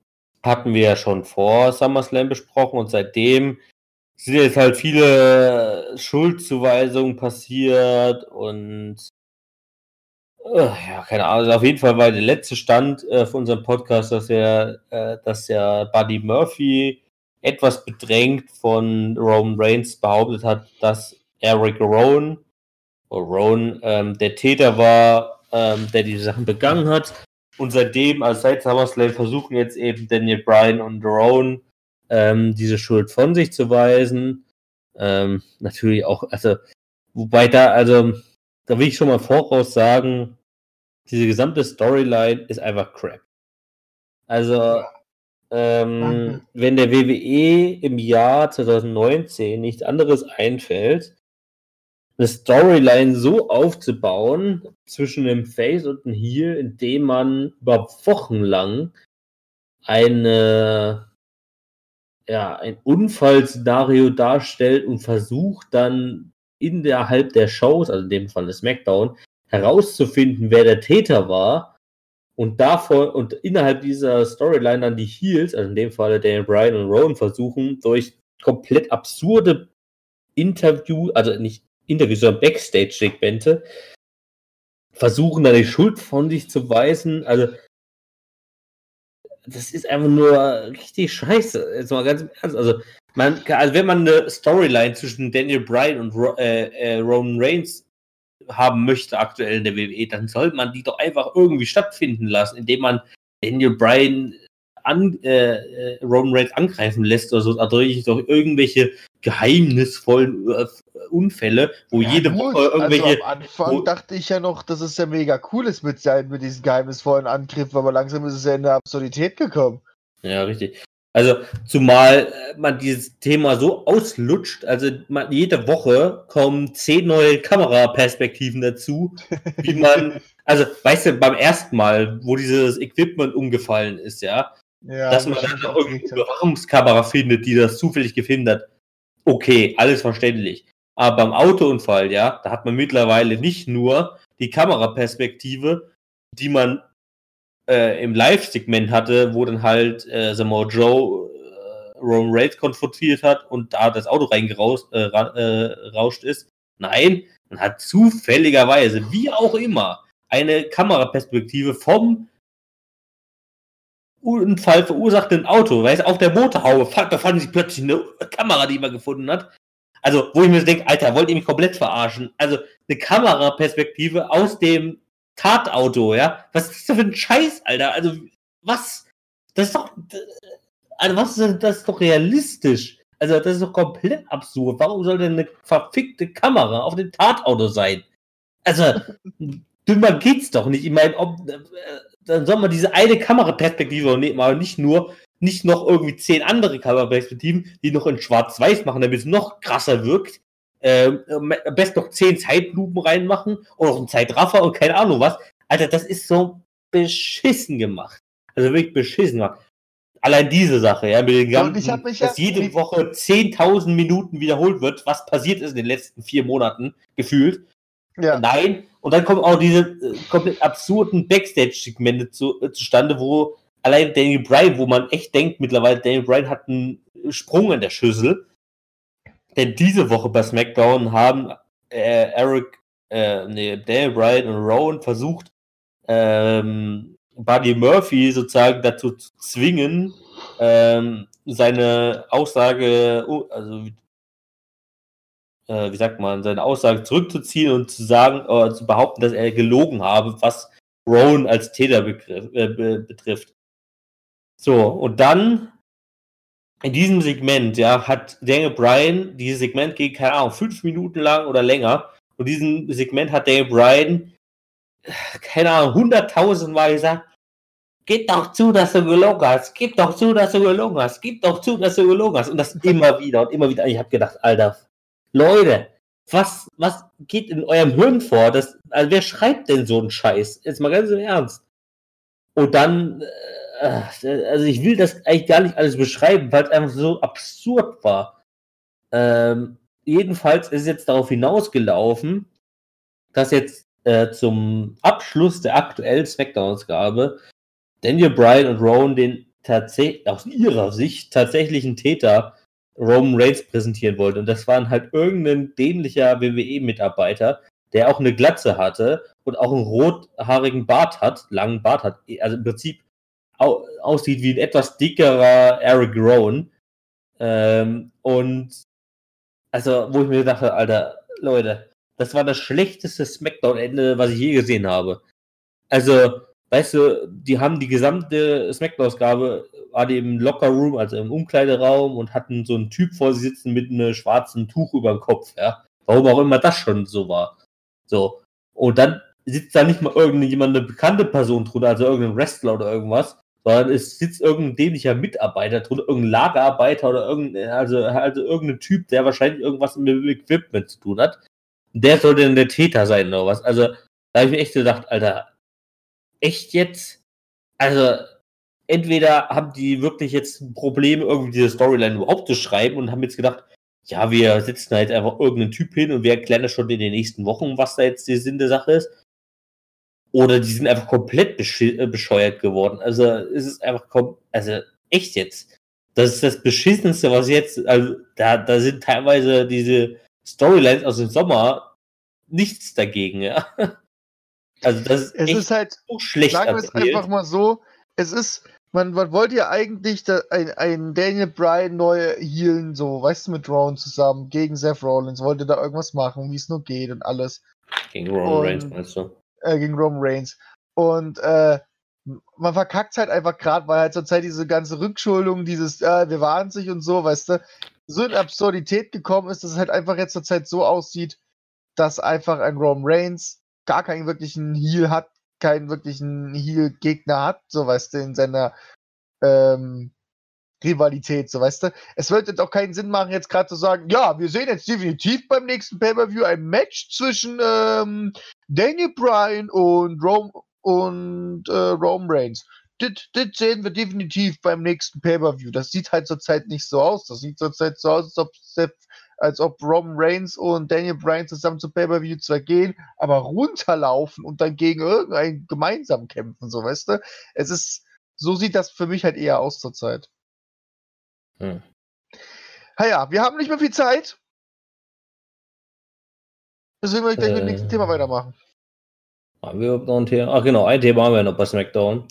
hatten wir ja schon vor SummerSlam besprochen und seitdem sind jetzt halt viele Schuldzuweisungen passiert und äh, ja, keine Ahnung. Also auf jeden Fall war der letzte Stand äh, von unserem Podcast, dass er, äh, dass ja Buddy Murphy etwas bedrängt von Roman Reigns behauptet hat, dass Eric Rowan, oder Rowan ähm, der Täter war, ähm, der die Sachen begangen hat. Und seitdem, also seit SummerSlam, versuchen jetzt eben Daniel Bryan und Rowan ähm, diese Schuld von sich zu weisen. Ähm, natürlich auch, also, wobei da, also, da will ich schon mal voraus sagen, diese gesamte Storyline ist einfach crap. Also, ähm, wenn der WWE im Jahr 2019 nichts anderes einfällt, eine Storyline so aufzubauen zwischen dem Face und dem Heel, indem man über Wochen lang eine ja, ein Unfallszenario darstellt und versucht dann innerhalb der Shows, also in dem Fall des SmackDown, herauszufinden, wer der Täter war und davor und innerhalb dieser Storyline dann die Heels, also in dem Fall Daniel Bryan und Rowan versuchen, durch komplett absurde Interview, also nicht Interviews, sondern Backstage-Segmente, versuchen dann die Schuld von sich zu weisen. Also das ist einfach nur richtig scheiße. Jetzt mal ganz im Ernst. Also, man, also wenn man eine Storyline zwischen Daniel Bryan und Ro äh, äh, Roman Reigns haben möchte aktuell in der WWE, dann sollte man die doch einfach irgendwie stattfinden lassen, indem man Daniel Bryan an, äh, äh, Roman Reigns angreifen lässt oder so, also durch doch irgendwelche geheimnisvollen äh, Unfälle, wo Ja, jede gut, Woche irgendwelche Also am Anfang wo- dachte ich ja noch, dass es ja mega cool ist mit, mit diesen geheimnisvollen Angriffen, aber langsam ist es ja in der Absurdität gekommen. Ja, richtig. Also, zumal äh, man dieses Thema so auslutscht, also man, jede Woche kommen zehn neue Kameraperspektiven dazu, <laughs> wie man, also, weißt du, beim ersten Mal, wo dieses Equipment umgefallen ist, ja, Ja, dass man dann noch irgendeine. Überwachungskamera findet, die das zufällig gefilmt hat. Okay, alles verständlich. Aber beim Autounfall, ja, da hat man mittlerweile nicht nur die Kameraperspektive, die man äh, im Live-Segment hatte, wo dann halt äh, Samoa Joe äh, Roman Reigns konfrontiert hat und da das Auto reingerauscht äh, ra äh, ist. Nein, man hat zufälligerweise, wie auch immer, eine Kameraperspektive vom Unfall verursachten Auto, weißt du, auf der Motorhaube fand, da fand sich plötzlich eine Kamera, die man gefunden hat. Also, wo ich mir denke, Alter, wollt ihr mich komplett verarschen? Also, eine Kameraperspektive aus dem Tatauto, ja? Was ist das für ein Scheiß, Alter? Also, was? Das ist doch, also, was ist denn, das ist doch realistisch? Also, das ist doch komplett absurd. Warum soll denn eine verfickte Kamera auf dem Tatauto sein? Also, <laughs> dümmer geht's doch nicht. Ich meine, ob, äh, dann soll man diese eine Kameraperspektive nehmen, aber nicht nur, nicht noch irgendwie zehn andere Kameraperspektiven, die noch in Schwarz-Weiß machen, damit es noch krasser wirkt. Am besten noch zehn Zeitlupen reinmachen und noch einen Zeitraffer und keine Ahnung was. Alter, das ist so beschissen gemacht. Also wirklich beschissen gemacht. Allein diese Sache, ja, mit den ganzen, ich hab mich dass ja- jede Woche 10.000 Minuten wiederholt wird, was passiert ist in den letzten vier Monaten, gefühlt. Ja, Nein. Und dann kommen auch diese äh, komplett absurden Backstage-Segmente zu, äh, zustande, wo allein Daniel Bryan, wo man echt denkt mittlerweile, Daniel Bryan hat einen Sprung in der Schüssel. Denn diese Woche bei SmackDown haben äh, Eric, äh, nee, Daniel Bryan und Rowan versucht, ähm, Buddy Murphy sozusagen dazu zu zwingen, ähm, seine Aussage, uh, also äh, wie sagt man, seine Aussage zurückzuziehen und zu sagen, äh, zu behaupten, dass er gelogen habe, was Rowan als Täter begriff, äh, be betrifft. So, und dann in diesem Segment, ja, hat Daniel Bryan dieses Segment gegen, keine Ahnung, fünf Minuten lang oder länger. Und diesem Segment hat Daniel Bryan, keine Ahnung, hunderttausendmal gesagt, gib doch zu, dass du gelogen hast, gib doch zu, dass du gelogen hast, gib doch zu, dass du gelogen hast. Und das immer wieder und immer wieder. Ich habe gedacht, Alter, Leute, was, was geht in eurem Hirn vor? Das, also wer schreibt denn so einen Scheiß? Jetzt mal ganz im Ernst. Und dann, äh, also ich will das eigentlich gar nicht alles beschreiben, weil es einfach so absurd war. Ähm, jedenfalls ist jetzt darauf hinausgelaufen, dass jetzt äh, zum Abschluss der aktuellen Smackdown-Ausgabe Daniel Bryan und Rowan den tatsächlich, aus ihrer Sicht tatsächlichen Täter Roman Reigns präsentieren wollten. Und das waren halt irgendein dämlicher WWE-Mitarbeiter, der auch eine Glatze hatte und auch einen rothaarigen Bart hat, langen Bart hat. Also im Prinzip aussieht wie ein etwas dickerer Eric Rowan. Ähm, und also, wo ich mir gedacht habe, Alter, Leute, das war das schlechteste Smackdown-Ende, was ich je gesehen habe. Also, weißt du, die haben die gesamte Smackdown-Ausgabe, war die im Locker-Room, also im Umkleideraum und hatten so einen Typ vor sich sitzen mit einem schwarzen Tuch über dem Kopf, ja. Warum auch immer das schon so war. So. Und dann sitzt da nicht mal irgendjemand, eine bekannte Person drunter, also irgendein Wrestler oder irgendwas, sondern es sitzt irgendein dämlicher Mitarbeiter drunter, irgendein Lagerarbeiter oder irgendein, also, also irgendein Typ, der wahrscheinlich irgendwas mit dem Equipment zu tun hat. Der sollte dann der Täter sein oder was. Also, da habe ich mir echt gedacht, Alter, echt jetzt? Also, entweder haben die wirklich jetzt ein Problem, irgendwie diese Storyline überhaupt zu schreiben und haben jetzt gedacht, ja, wir setzen halt einfach irgendeinen Typ hin und wir erklären das schon in den nächsten Wochen, was da jetzt der Sinn der Sache ist. Oder die sind einfach komplett äh, bescheuert geworden. Also es ist einfach, also echt jetzt. Das ist das Beschissenste, was jetzt, also da, da sind teilweise diese Storylines aus dem Sommer nichts dagegen, ja. <laughs> Also das ist, es ist halt so schlecht. Sagen wir es einfach mal so, es ist, man, man wollte ja eigentlich da, ein, ein Daniel Bryan neu healen, so, weißt du, mit Rowan zusammen, gegen Seth Rollins, wollte da irgendwas machen, wie es nur geht und alles. Gegen Roman und, Reigns, meinst du? Äh, gegen Roman Reigns. Und äh, man verkackt halt einfach gerade, weil halt zurzeit diese ganze Rückschuldung, dieses, äh, wir waren sich und so, weißt du, so in Absurdität gekommen ist, dass es halt einfach jetzt zurzeit so aussieht, dass einfach ein Roman Reigns gar keinen wirklichen Heal hat, keinen wirklichen Heal-Gegner hat, so weißt du, in seiner ähm, Rivalität, so weißt du. Es jetzt auch keinen Sinn machen, jetzt gerade zu sagen, ja, wir sehen jetzt definitiv beim nächsten Pay-Per-View ein Match zwischen ähm, Daniel Bryan und Rome und äh, Rome Reigns. Das, sehen wir definitiv beim nächsten Pay-Per-View. Das sieht halt zurzeit nicht so aus. Das sieht zurzeit so aus, als ob als ob Roman Reigns und Daniel Bryan zusammen zum Pay-Per-View zwar gehen, aber runterlaufen und dann gegen irgendeinen gemeinsam kämpfen, so weißt du? Es ist, so sieht das für mich halt eher aus zurzeit. Hm. Naja, wir haben nicht mehr viel Zeit. Deswegen würde ich gleich äh, mit dem nächsten Thema weitermachen. Haben wir noch ein Thema? Ach genau, ein Thema haben wir noch bei SmackDown.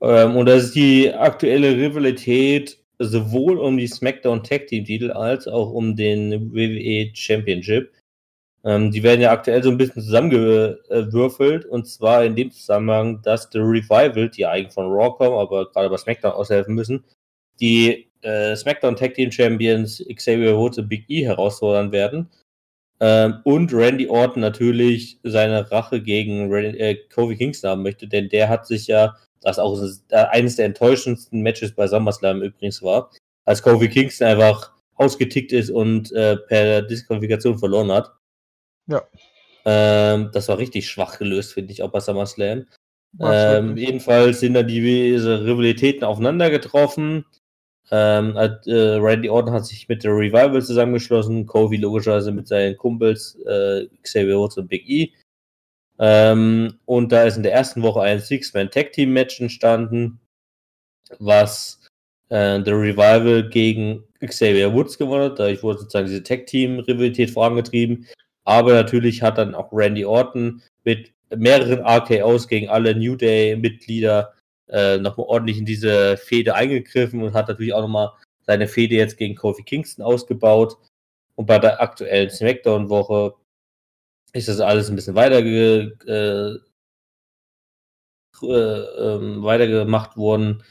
Ähm, und das ist die aktuelle Rivalität sowohl um die SmackDown Tag Team Titel als auch um den WWE Championship. Ähm, die werden ja aktuell so ein bisschen zusammengewürfelt und zwar in dem Zusammenhang, dass The Revival, die eigentlich von Raw kommen, aber gerade bei SmackDown aushelfen müssen, die äh, SmackDown Tag Team Champions Xavier Woods und Big E herausfordern werden. Ähm, und Randy Orton natürlich seine Rache gegen Randy, äh, Kofi Kingston haben möchte, denn der hat sich ja das auch eines der enttäuschendsten Matches bei SummerSlam übrigens war, als Kofi Kingston einfach ausgetickt ist und äh, per Disqualifikation verloren hat. Ja. Ähm, das war richtig schwach gelöst, finde ich, auch bei SummerSlam. Ähm, jedenfalls sind da diese Rivalitäten aufeinander getroffen. Ähm, äh, Randy Orton hat sich mit der Revival zusammengeschlossen, Kofi logischerweise mit seinen Kumpels äh, Xavier Woods und Big E. Ähm, und da ist in der ersten Woche ein Six-Man-Tag-Team-Match entstanden, was äh, The Revival gegen Xavier Woods gewonnen hat. Dadurch wurde sozusagen diese Tag-Team-Rivalität vorangetrieben. Aber natürlich hat dann auch Randy Orton mit mehreren RKOs gegen alle New Day-Mitglieder äh, nochmal ordentlich in diese Fehde eingegriffen und hat natürlich auch nochmal seine Fehde jetzt gegen Kofi Kingston ausgebaut. Und bei der aktuellen SmackDown-Woche ist das alles ein bisschen weiter, äh, äh, ähm, weitergemacht worden.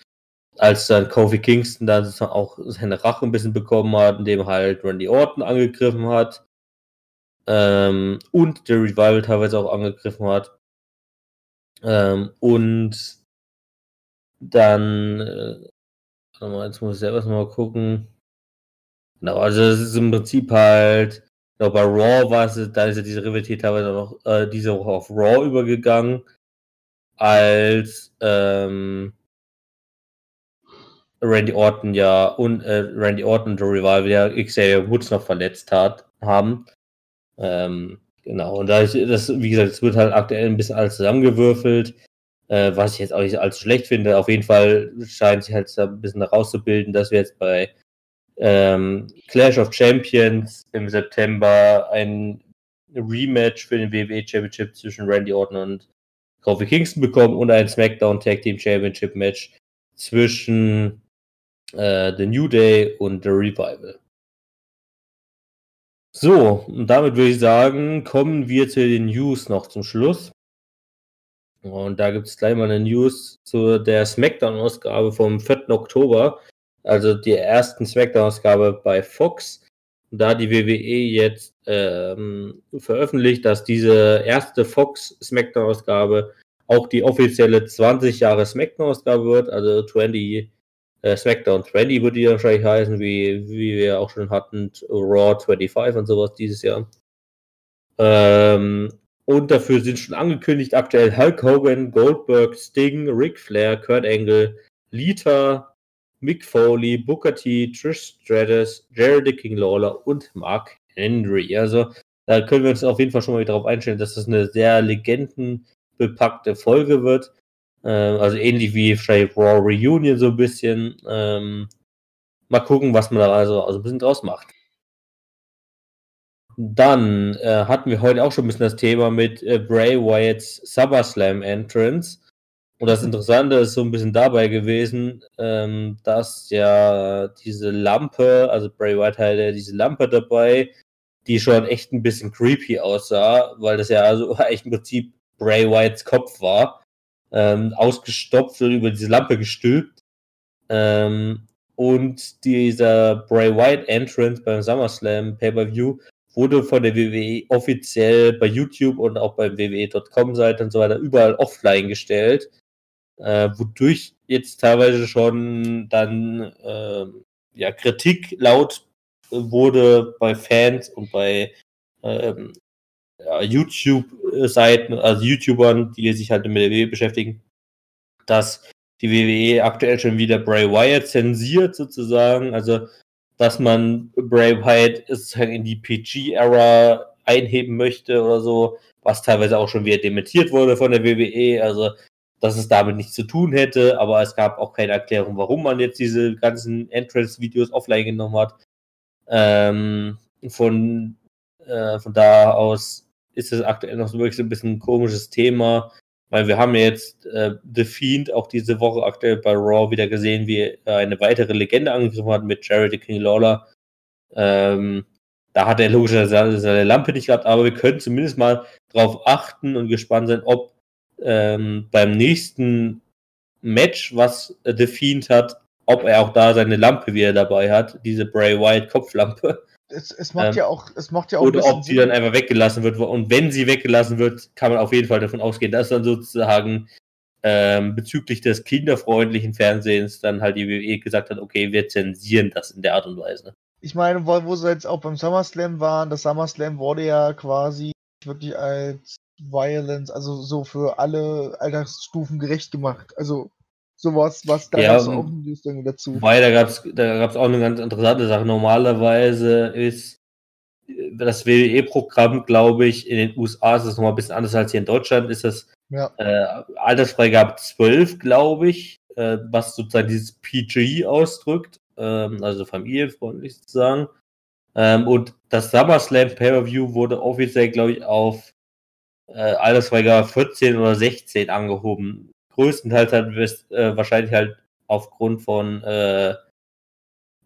als dann Kofi Kingston dann auch seine Rache ein bisschen bekommen hat, indem halt Randy Orton angegriffen hat ähm, und der Revival teilweise auch angegriffen hat. Ähm, und dann, äh, mal, jetzt muss ich selber mal gucken. Genau, also das ist im Prinzip halt, genau, bei Raw war es, da ist ja diese Rivalität teilweise noch äh, diese Woche auf Raw übergegangen, als ähm, Randy Orton ja und äh, Randy Orton The Revival ja Xavier Woods noch verletzt hat, haben. Ähm, genau, und da ist das, wie gesagt, es wird halt aktuell ein bisschen alles zusammengewürfelt, äh, was ich jetzt auch nicht allzu schlecht finde. Auf jeden Fall scheint sich halt ein bisschen herauszubilden, dass wir jetzt bei ähm, Clash of Champions im September ein Rematch für den WWE Championship zwischen Randy Orton und Kofi Kingston bekommen und ein SmackDown Tag Team Championship Match zwischen äh, The New Day und The Revival. So, und damit würde ich sagen, kommen wir zu den News noch zum Schluss. Und da gibt es gleich mal eine News zu der SmackDown-Ausgabe vom 4. Oktober, also die ersten SmackDown-Ausgabe bei Fox. Da die WWE jetzt ähm, veröffentlicht, dass diese erste Fox SmackDown-Ausgabe auch die offizielle 20 Jahre SmackDown-Ausgabe wird, also 20 äh, SmackDown 20 würde die wahrscheinlich heißen, wie, wie wir auch schon hatten, Raw 25 und sowas dieses Jahr. Ähm, und dafür sind schon angekündigt aktuell Hulk Hogan, Goldberg, Sting, Ric Flair, Kurt Angle, Lita, Mick Foley, Booker T, Trish Stratus, Jared King Lawler und Mark Henry. Also da können wir uns auf jeden Fall schon mal darauf einstellen, dass das eine sehr legendenbepackte Folge wird. Ähm, also ähnlich wie vielleicht Raw Reunion so ein bisschen. Ähm, mal gucken, was man da also, also ein bisschen draus macht. Dann äh, hatten wir heute auch schon ein bisschen das Thema mit äh, Bray Wyatts SummerSlam Entrance. Und das Interessante ist so ein bisschen dabei gewesen, ähm, dass ja diese Lampe, also Bray Wyatt hatte ja diese Lampe dabei, die schon echt ein bisschen creepy aussah, weil das ja also <laughs> echt im Prinzip Bray Wyatts Kopf war ähm, ausgestopft und über diese Lampe gestülpt. Ähm, und dieser Bray White Entrance beim SummerSlam Pay-Per-View wurde von der WWE offiziell bei YouTube und auch beim WWE.com-Seite und so weiter überall offline gestellt, äh, wodurch jetzt teilweise schon dann äh, ja, Kritik laut wurde bei Fans und bei ähm, ja, YouTube-Seiten, also YouTubern, die sich halt mit der WWE beschäftigen, dass die WWE aktuell schon wieder Bray Wyatt zensiert sozusagen, also dass man Bray Wyatt sozusagen in die PG-Ära einheben möchte oder so, was teilweise auch schon wieder dementiert wurde von der WWE, also dass es damit nichts zu tun hätte, aber es gab auch keine Erklärung, warum man jetzt diese ganzen Entrance-Videos offline genommen hat. Ähm, von, äh, von da aus ist es aktuell noch wirklich so ein bisschen ein komisches Thema, weil wir haben jetzt äh, The Fiend auch diese Woche aktuell bei Raw wieder gesehen, wie er eine weitere Legende angegriffen hat mit Charity King Lawler. Ähm, da hat er logischerweise seine Lampe nicht gehabt, aber wir können zumindest mal darauf achten und gespannt sein, ob ähm, beim nächsten Match, was The Fiend hat, ob er auch da seine Lampe wieder dabei hat, diese Bray Wyatt Kopflampe es, es macht ähm, ja auch, es macht ja auch. Oder ob sie dann einfach weggelassen wird. Und wenn sie weggelassen wird, kann man auf jeden Fall davon ausgehen, dass dann sozusagen ähm, bezüglich des kinderfreundlichen Fernsehens dann halt die WWE gesagt hat, okay, wir zensieren das in der Art und Weise. Ich meine, wo, wo sie jetzt auch beim SummerSlam waren, das SummerSlam wurde ja quasi wirklich als Violence, also so für alle Altersstufen gerecht gemacht. Also sowas, was da ja, auch ein dazu. Weil da gab es da gab's auch eine ganz interessante Sache. Normalerweise ist das WWE-Programm, glaube ich, in den USA ist es nochmal ein bisschen anders als hier in Deutschland. Ist das ja. äh, Altersfreigabe 12, glaube ich, äh, was sozusagen dieses PG ausdrückt, ähm, also familienfreundlich sozusagen. Ähm, und das SummerSlam Pay-Per-View wurde offiziell, glaube ich, auf äh, Altersfreigabe 14 oder 16 angehoben größtenteils halt äh, wahrscheinlich halt aufgrund von äh,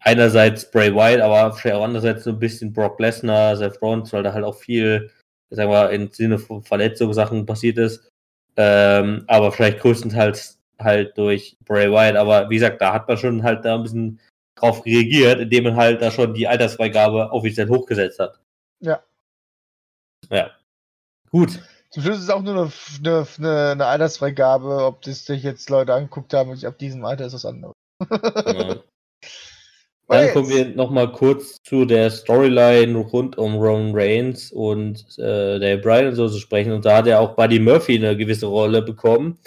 einerseits Bray Wyatt, aber vielleicht auch andererseits so ein bisschen Brock Lesnar, Seth Rollins, weil da halt auch viel, sagen wir, im Sinne von Verletzungssachen passiert ist. Ähm, aber vielleicht größtenteils halt durch Bray Wyatt. Aber wie gesagt, da hat man schon halt da ein bisschen drauf reagiert, indem man halt da schon die Altersfreigabe offiziell hochgesetzt hat. Ja. Ja. Gut. Zum Schluss ist es auch nur eine, eine, eine, eine Altersfreigabe, ob das sich jetzt Leute angeguckt haben und ab diesem Alter ist was anderes. Ja. <laughs> Dann kommen wir nochmal kurz zu der Storyline rund um Roman Reigns und äh, Daniel Bryan und so zu sprechen. Und da hat ja auch Buddy Murphy eine gewisse Rolle bekommen.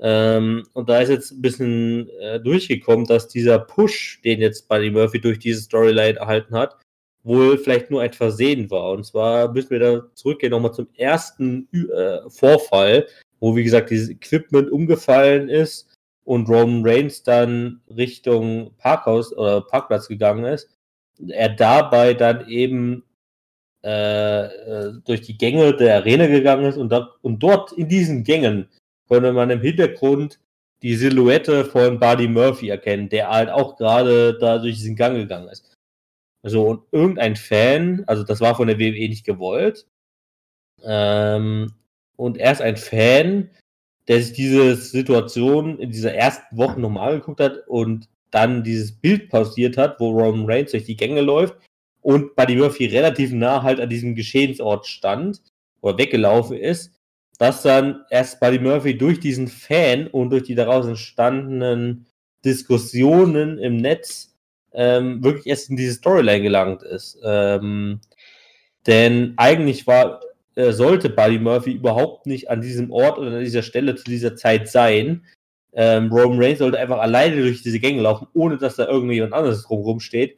Ähm, und da ist jetzt ein bisschen äh, durchgekommen, dass dieser Push, den jetzt Buddy Murphy durch diese Storyline erhalten hat, wohl vielleicht nur ein Versehen war. Und zwar müssen wir da zurückgehen nochmal zum ersten äh, Vorfall, wo wie gesagt dieses Equipment umgefallen ist und Roman Reigns dann Richtung Parkhaus oder Parkplatz gegangen ist. Er dabei dann eben äh, äh, durch die Gänge der Arena gegangen ist und, da, und dort in diesen Gängen konnte man im Hintergrund die Silhouette von Buddy Murphy erkennen, der halt auch gerade da durch diesen Gang gegangen ist. Also und irgendein Fan, also das war von der WWE nicht gewollt, ähm, und er ist ein Fan, der sich diese Situation in dieser ersten Woche nochmal angeguckt hat und dann dieses Bild pausiert hat, wo Roman Reigns durch die Gänge läuft und Buddy Murphy relativ nah halt an diesem Geschehensort stand oder weggelaufen ist, dass dann erst Buddy Murphy durch diesen Fan und durch die daraus entstandenen Diskussionen im Netz ähm, wirklich erst in diese Storyline gelangt ist. Ähm, denn eigentlich war äh, sollte Buddy Murphy überhaupt nicht an diesem Ort oder an dieser Stelle zu dieser Zeit sein. Ähm, Roman Reigns sollte einfach alleine durch diese Gänge laufen, ohne dass da irgendjemand anderes drumherum steht.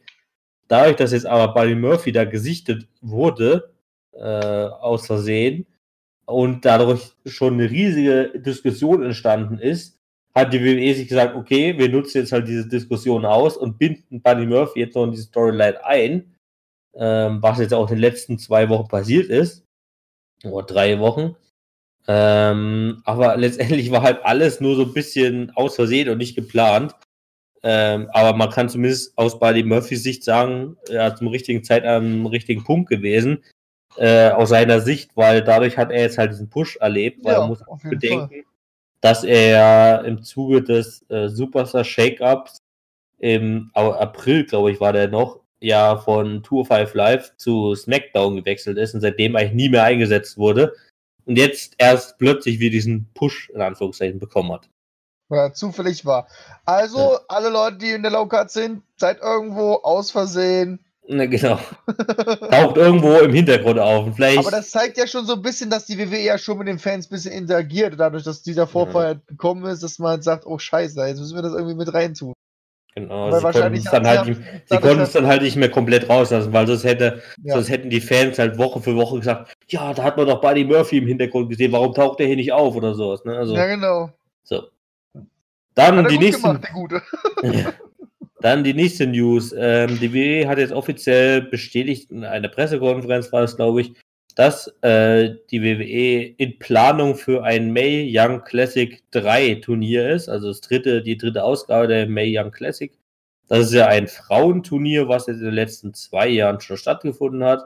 Dadurch, dass jetzt aber Buddy Murphy da gesichtet wurde, äh, aus Versehen, und dadurch schon eine riesige Diskussion entstanden ist, hat die WWE sich gesagt, okay, wir nutzen jetzt halt diese Diskussion aus und binden Buddy Murphy jetzt noch in die Storyline ein, ähm, was jetzt auch in den letzten zwei Wochen passiert ist oder drei Wochen. Ähm, aber <laughs> letztendlich war halt alles nur so ein bisschen aus Versehen und nicht geplant. Ähm, aber man kann zumindest aus Buddy Murphys Sicht sagen, er hat zum richtigen Zeit am richtigen Punkt gewesen. Äh, aus seiner Sicht, weil dadurch hat er jetzt halt diesen Push erlebt, weil Ja, er muss jeden bedenken, dass er im Zuge des äh, Superstar Shake-Ups im April, glaube ich, war der noch, ja von 205 Live zu SmackDown gewechselt ist und seitdem eigentlich nie mehr eingesetzt wurde und jetzt erst plötzlich wie diesen Push in Anführungszeichen bekommen hat. Ja, zufällig war. Also, Ja. alle Leute, die in der Low-Card sind, seid irgendwo aus Versehen. Ne, genau. Taucht irgendwo im Hintergrund auf. Vielleicht. Aber das zeigt ja schon so ein bisschen, dass die WWE ja schon mit den Fans ein bisschen interagiert, dadurch, dass dieser Vorfall halt gekommen ist, dass man halt sagt, oh scheiße, jetzt müssen wir das irgendwie mit reintun. genau, weil sie konnten wahrscheinlich es dann halt, nicht- sie konnten dass- es dann halt nicht mehr komplett rauslassen, weil sonst hätte, Ja. sonst hätten die Fans halt Woche für Woche gesagt, ja, da hat man doch Buddy Murphy im Hintergrund gesehen, warum taucht der hier nicht auf oder sowas, ne? Also, ja, genau. so. Dann die nächsten, gemacht, Gute. <laughs> Dann die nächste News. Ähm, die WWE hat jetzt offiziell bestätigt, in einer Pressekonferenz war es, glaube ich, dass äh, die WWE in Planung für ein May Young Classic 3 Turnier ist, also das dritte, die dritte Ausgabe der May Young Classic. Das ist ja ein Frauenturnier, was jetzt in den letzten zwei Jahren schon stattgefunden hat,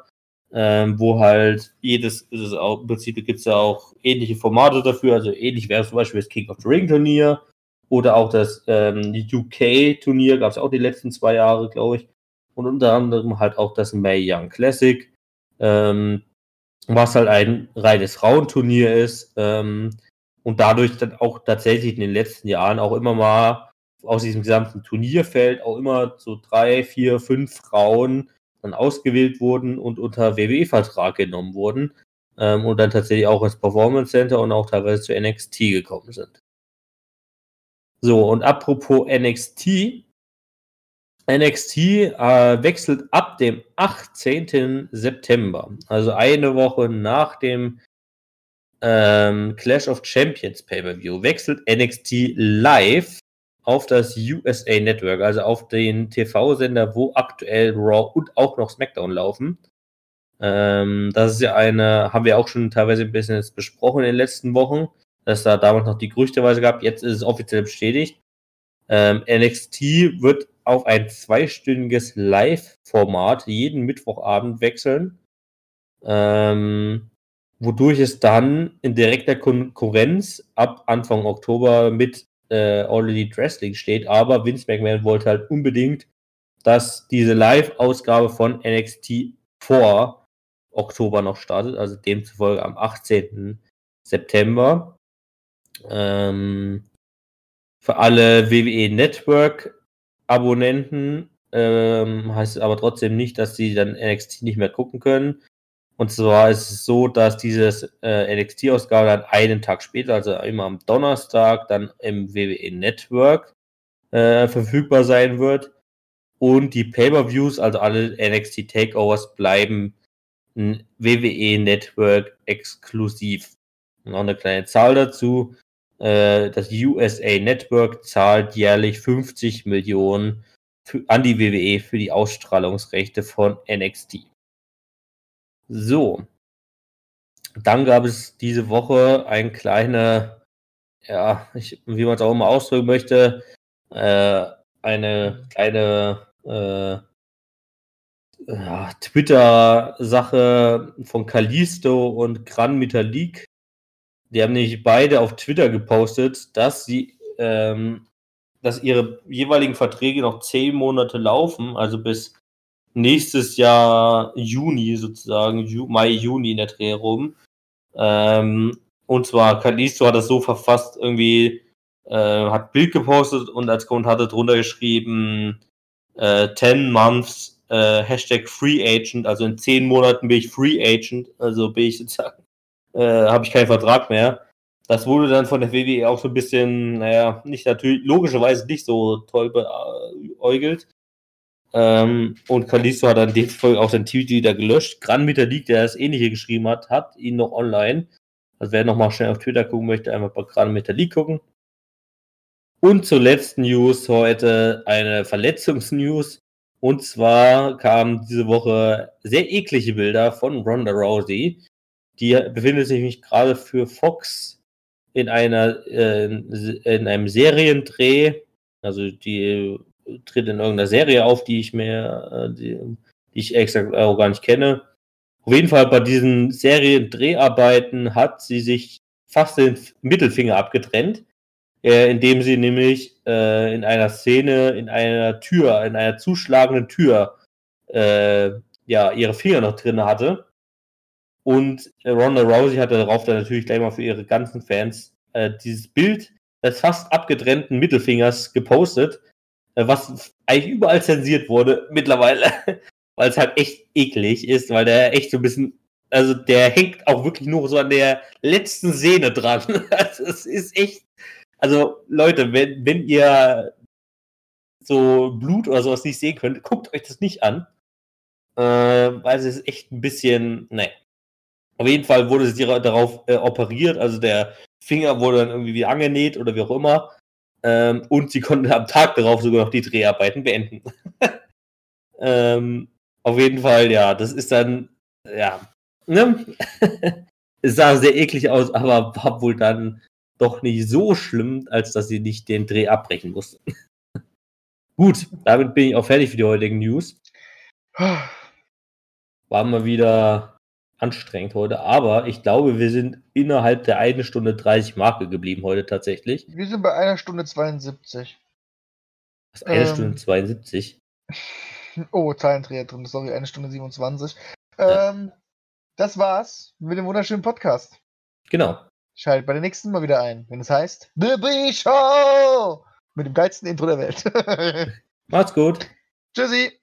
ähm, wo halt jedes, ist es auch, im Prinzip gibt es ja auch ähnliche Formate dafür, also ähnlich wäre zum Beispiel das King of the Ring Turnier, oder auch das ähm, UK-Turnier gab es auch die letzten zwei Jahre, glaube ich. Und unter anderem halt auch das May Young Classic, ähm, was halt ein reines Frauenturnier ist. Ähm, und dadurch dann auch tatsächlich in den letzten Jahren auch immer mal aus diesem gesamten Turnierfeld auch immer so drei, vier, fünf Frauen dann ausgewählt wurden und unter WWE-Vertrag genommen wurden. Ähm, und dann tatsächlich auch ins Performance Center und auch teilweise zu NXT gekommen sind. So, und apropos NXT. NXT äh, wechselt ab dem 18. September, also eine Woche nach dem ähm, Clash of Champions Pay-Per-View, wechselt NXT live auf das USA Network, also auf den TV-Sender, wo aktuell Raw und auch noch SmackDown laufen. Ähm, das ist ja eine, haben wir auch schon teilweise ein bisschen besprochen in den letzten Wochen, dass da damals noch die Gerüchteweise gab. Jetzt ist es offiziell bestätigt. Ähm, NXT wird auf ein zweistündiges Live-Format jeden Mittwochabend wechseln, ähm, wodurch es dann in direkter Konkurrenz ab Anfang Oktober mit äh, All Elite Wrestling steht, aber Vince McMahon wollte halt unbedingt, dass diese Live-Ausgabe von NXT vor Oktober noch startet, also demzufolge am 18. September. Ähm, für alle WWE Network Abonnenten ähm, heißt es aber trotzdem nicht, dass sie dann NXT nicht mehr gucken können. Und zwar ist es so, dass dieses äh, NXT-Ausgabe dann einen Tag später, also immer am Donnerstag, dann im WWE Network äh, verfügbar sein wird. Und die Pay-Per-Views, also alle NXT Takeovers, bleiben WWE Network exklusiv. Noch eine kleine Zahl dazu. Äh, das USA Network zahlt jährlich 50 Millionen für, an die WWE für die Ausstrahlungsrechte von NXT. So. Dann gab es diese Woche ein kleiner, ja, ich, wie man es auch immer ausdrücken möchte, äh, eine kleine äh, ja, Twitter-Sache von Kalisto und Gran Metalik. Die haben nämlich beide auf Twitter gepostet, dass sie, ähm, dass ihre jeweiligen Verträge noch zehn Monate laufen, also bis nächstes Jahr Juni sozusagen, Ju Mai, Juni in der Dreh rum. Ähm, und zwar Kalisto hat das so verfasst, irgendwie äh, hat Bild gepostet und als Kommentar drunter geschrieben, äh, 10 months äh, Hashtag Free Agent, also in 10 Monaten bin ich Free Agent, also bin ich sozusagen, äh, habe ich keinen Vertrag mehr. Das wurde dann von der WWE auch so ein bisschen, naja, nicht natürlich, logischerweise nicht so toll beäugelt. Ähm, und Kalisto hat dann den Folge auch sein Tweet wieder gelöscht. Gran League, der das ähnliche geschrieben hat, hat ihn noch online. Also wer nochmal schnell auf Twitter gucken möchte, einfach bei Gran League gucken. Und zur letzten News heute eine Verletzungsnews. Und zwar kamen diese Woche sehr eklige Bilder von Ronda Rousey. Die befindet sich gerade für Fox in einer äh, in einem Seriendreh. Also die tritt in irgendeiner Serie auf, die ich mir, äh, die, die ich extra auch gar nicht kenne. Auf jeden Fall bei diesen Seriendreharbeiten hat sie sich fast den Mittelfinger abgetrennt, äh, indem sie nämlich äh, in einer Szene, in einer Tür, in einer zuschlagenden Tür, äh, ja, ihre Finger noch drin hatte. Und Ronda Rousey hatte darauf dann natürlich gleich mal für ihre ganzen Fans äh, dieses Bild des fast abgetrennten Mittelfingers gepostet äh, was eigentlich überall zensiert wurde mittlerweile, <laughs> weil es halt echt eklig ist, weil der echt so ein bisschen, also der hängt auch wirklich nur so an der letzten Sehne dran. <laughs> Also es ist echt, also Leute, wenn, wenn ihr so Blut oder sowas nicht sehen könnt, guckt euch das nicht an. Äh, weil es ist echt ein bisschen, ne. Auf jeden Fall wurde sie darauf äh, operiert, also der Finger wurde dann irgendwie angenäht oder wie auch immer. Ähm, und sie konnten am Tag darauf sogar noch die Dreharbeiten beenden. <laughs> ähm, auf jeden Fall, ja, das ist dann, ja, ne? <laughs> es sah sehr eklig aus, aber war wohl dann doch nicht so schlimm, als dass sie nicht den Dreh abbrechen mussten. <laughs> Gut, damit bin ich auch fertig für die heutigen News. War mal wieder anstrengend heute, aber ich glaube, wir sind innerhalb der 1 Stunde 30 Marke geblieben heute tatsächlich. Wir sind bei einer Stunde 72. Was, eine ähm, Stunde 72? <laughs> Oh, Zahlendreher drin, sorry, eine Stunde 27. Ja. Ähm, das war's mit dem wunderschönen Podcast. Genau. Schaltet bei der nächsten mal wieder ein, wenn es heißt The B Show! Mit dem geilsten Intro der Welt. <laughs> Macht's gut. Tschüssi.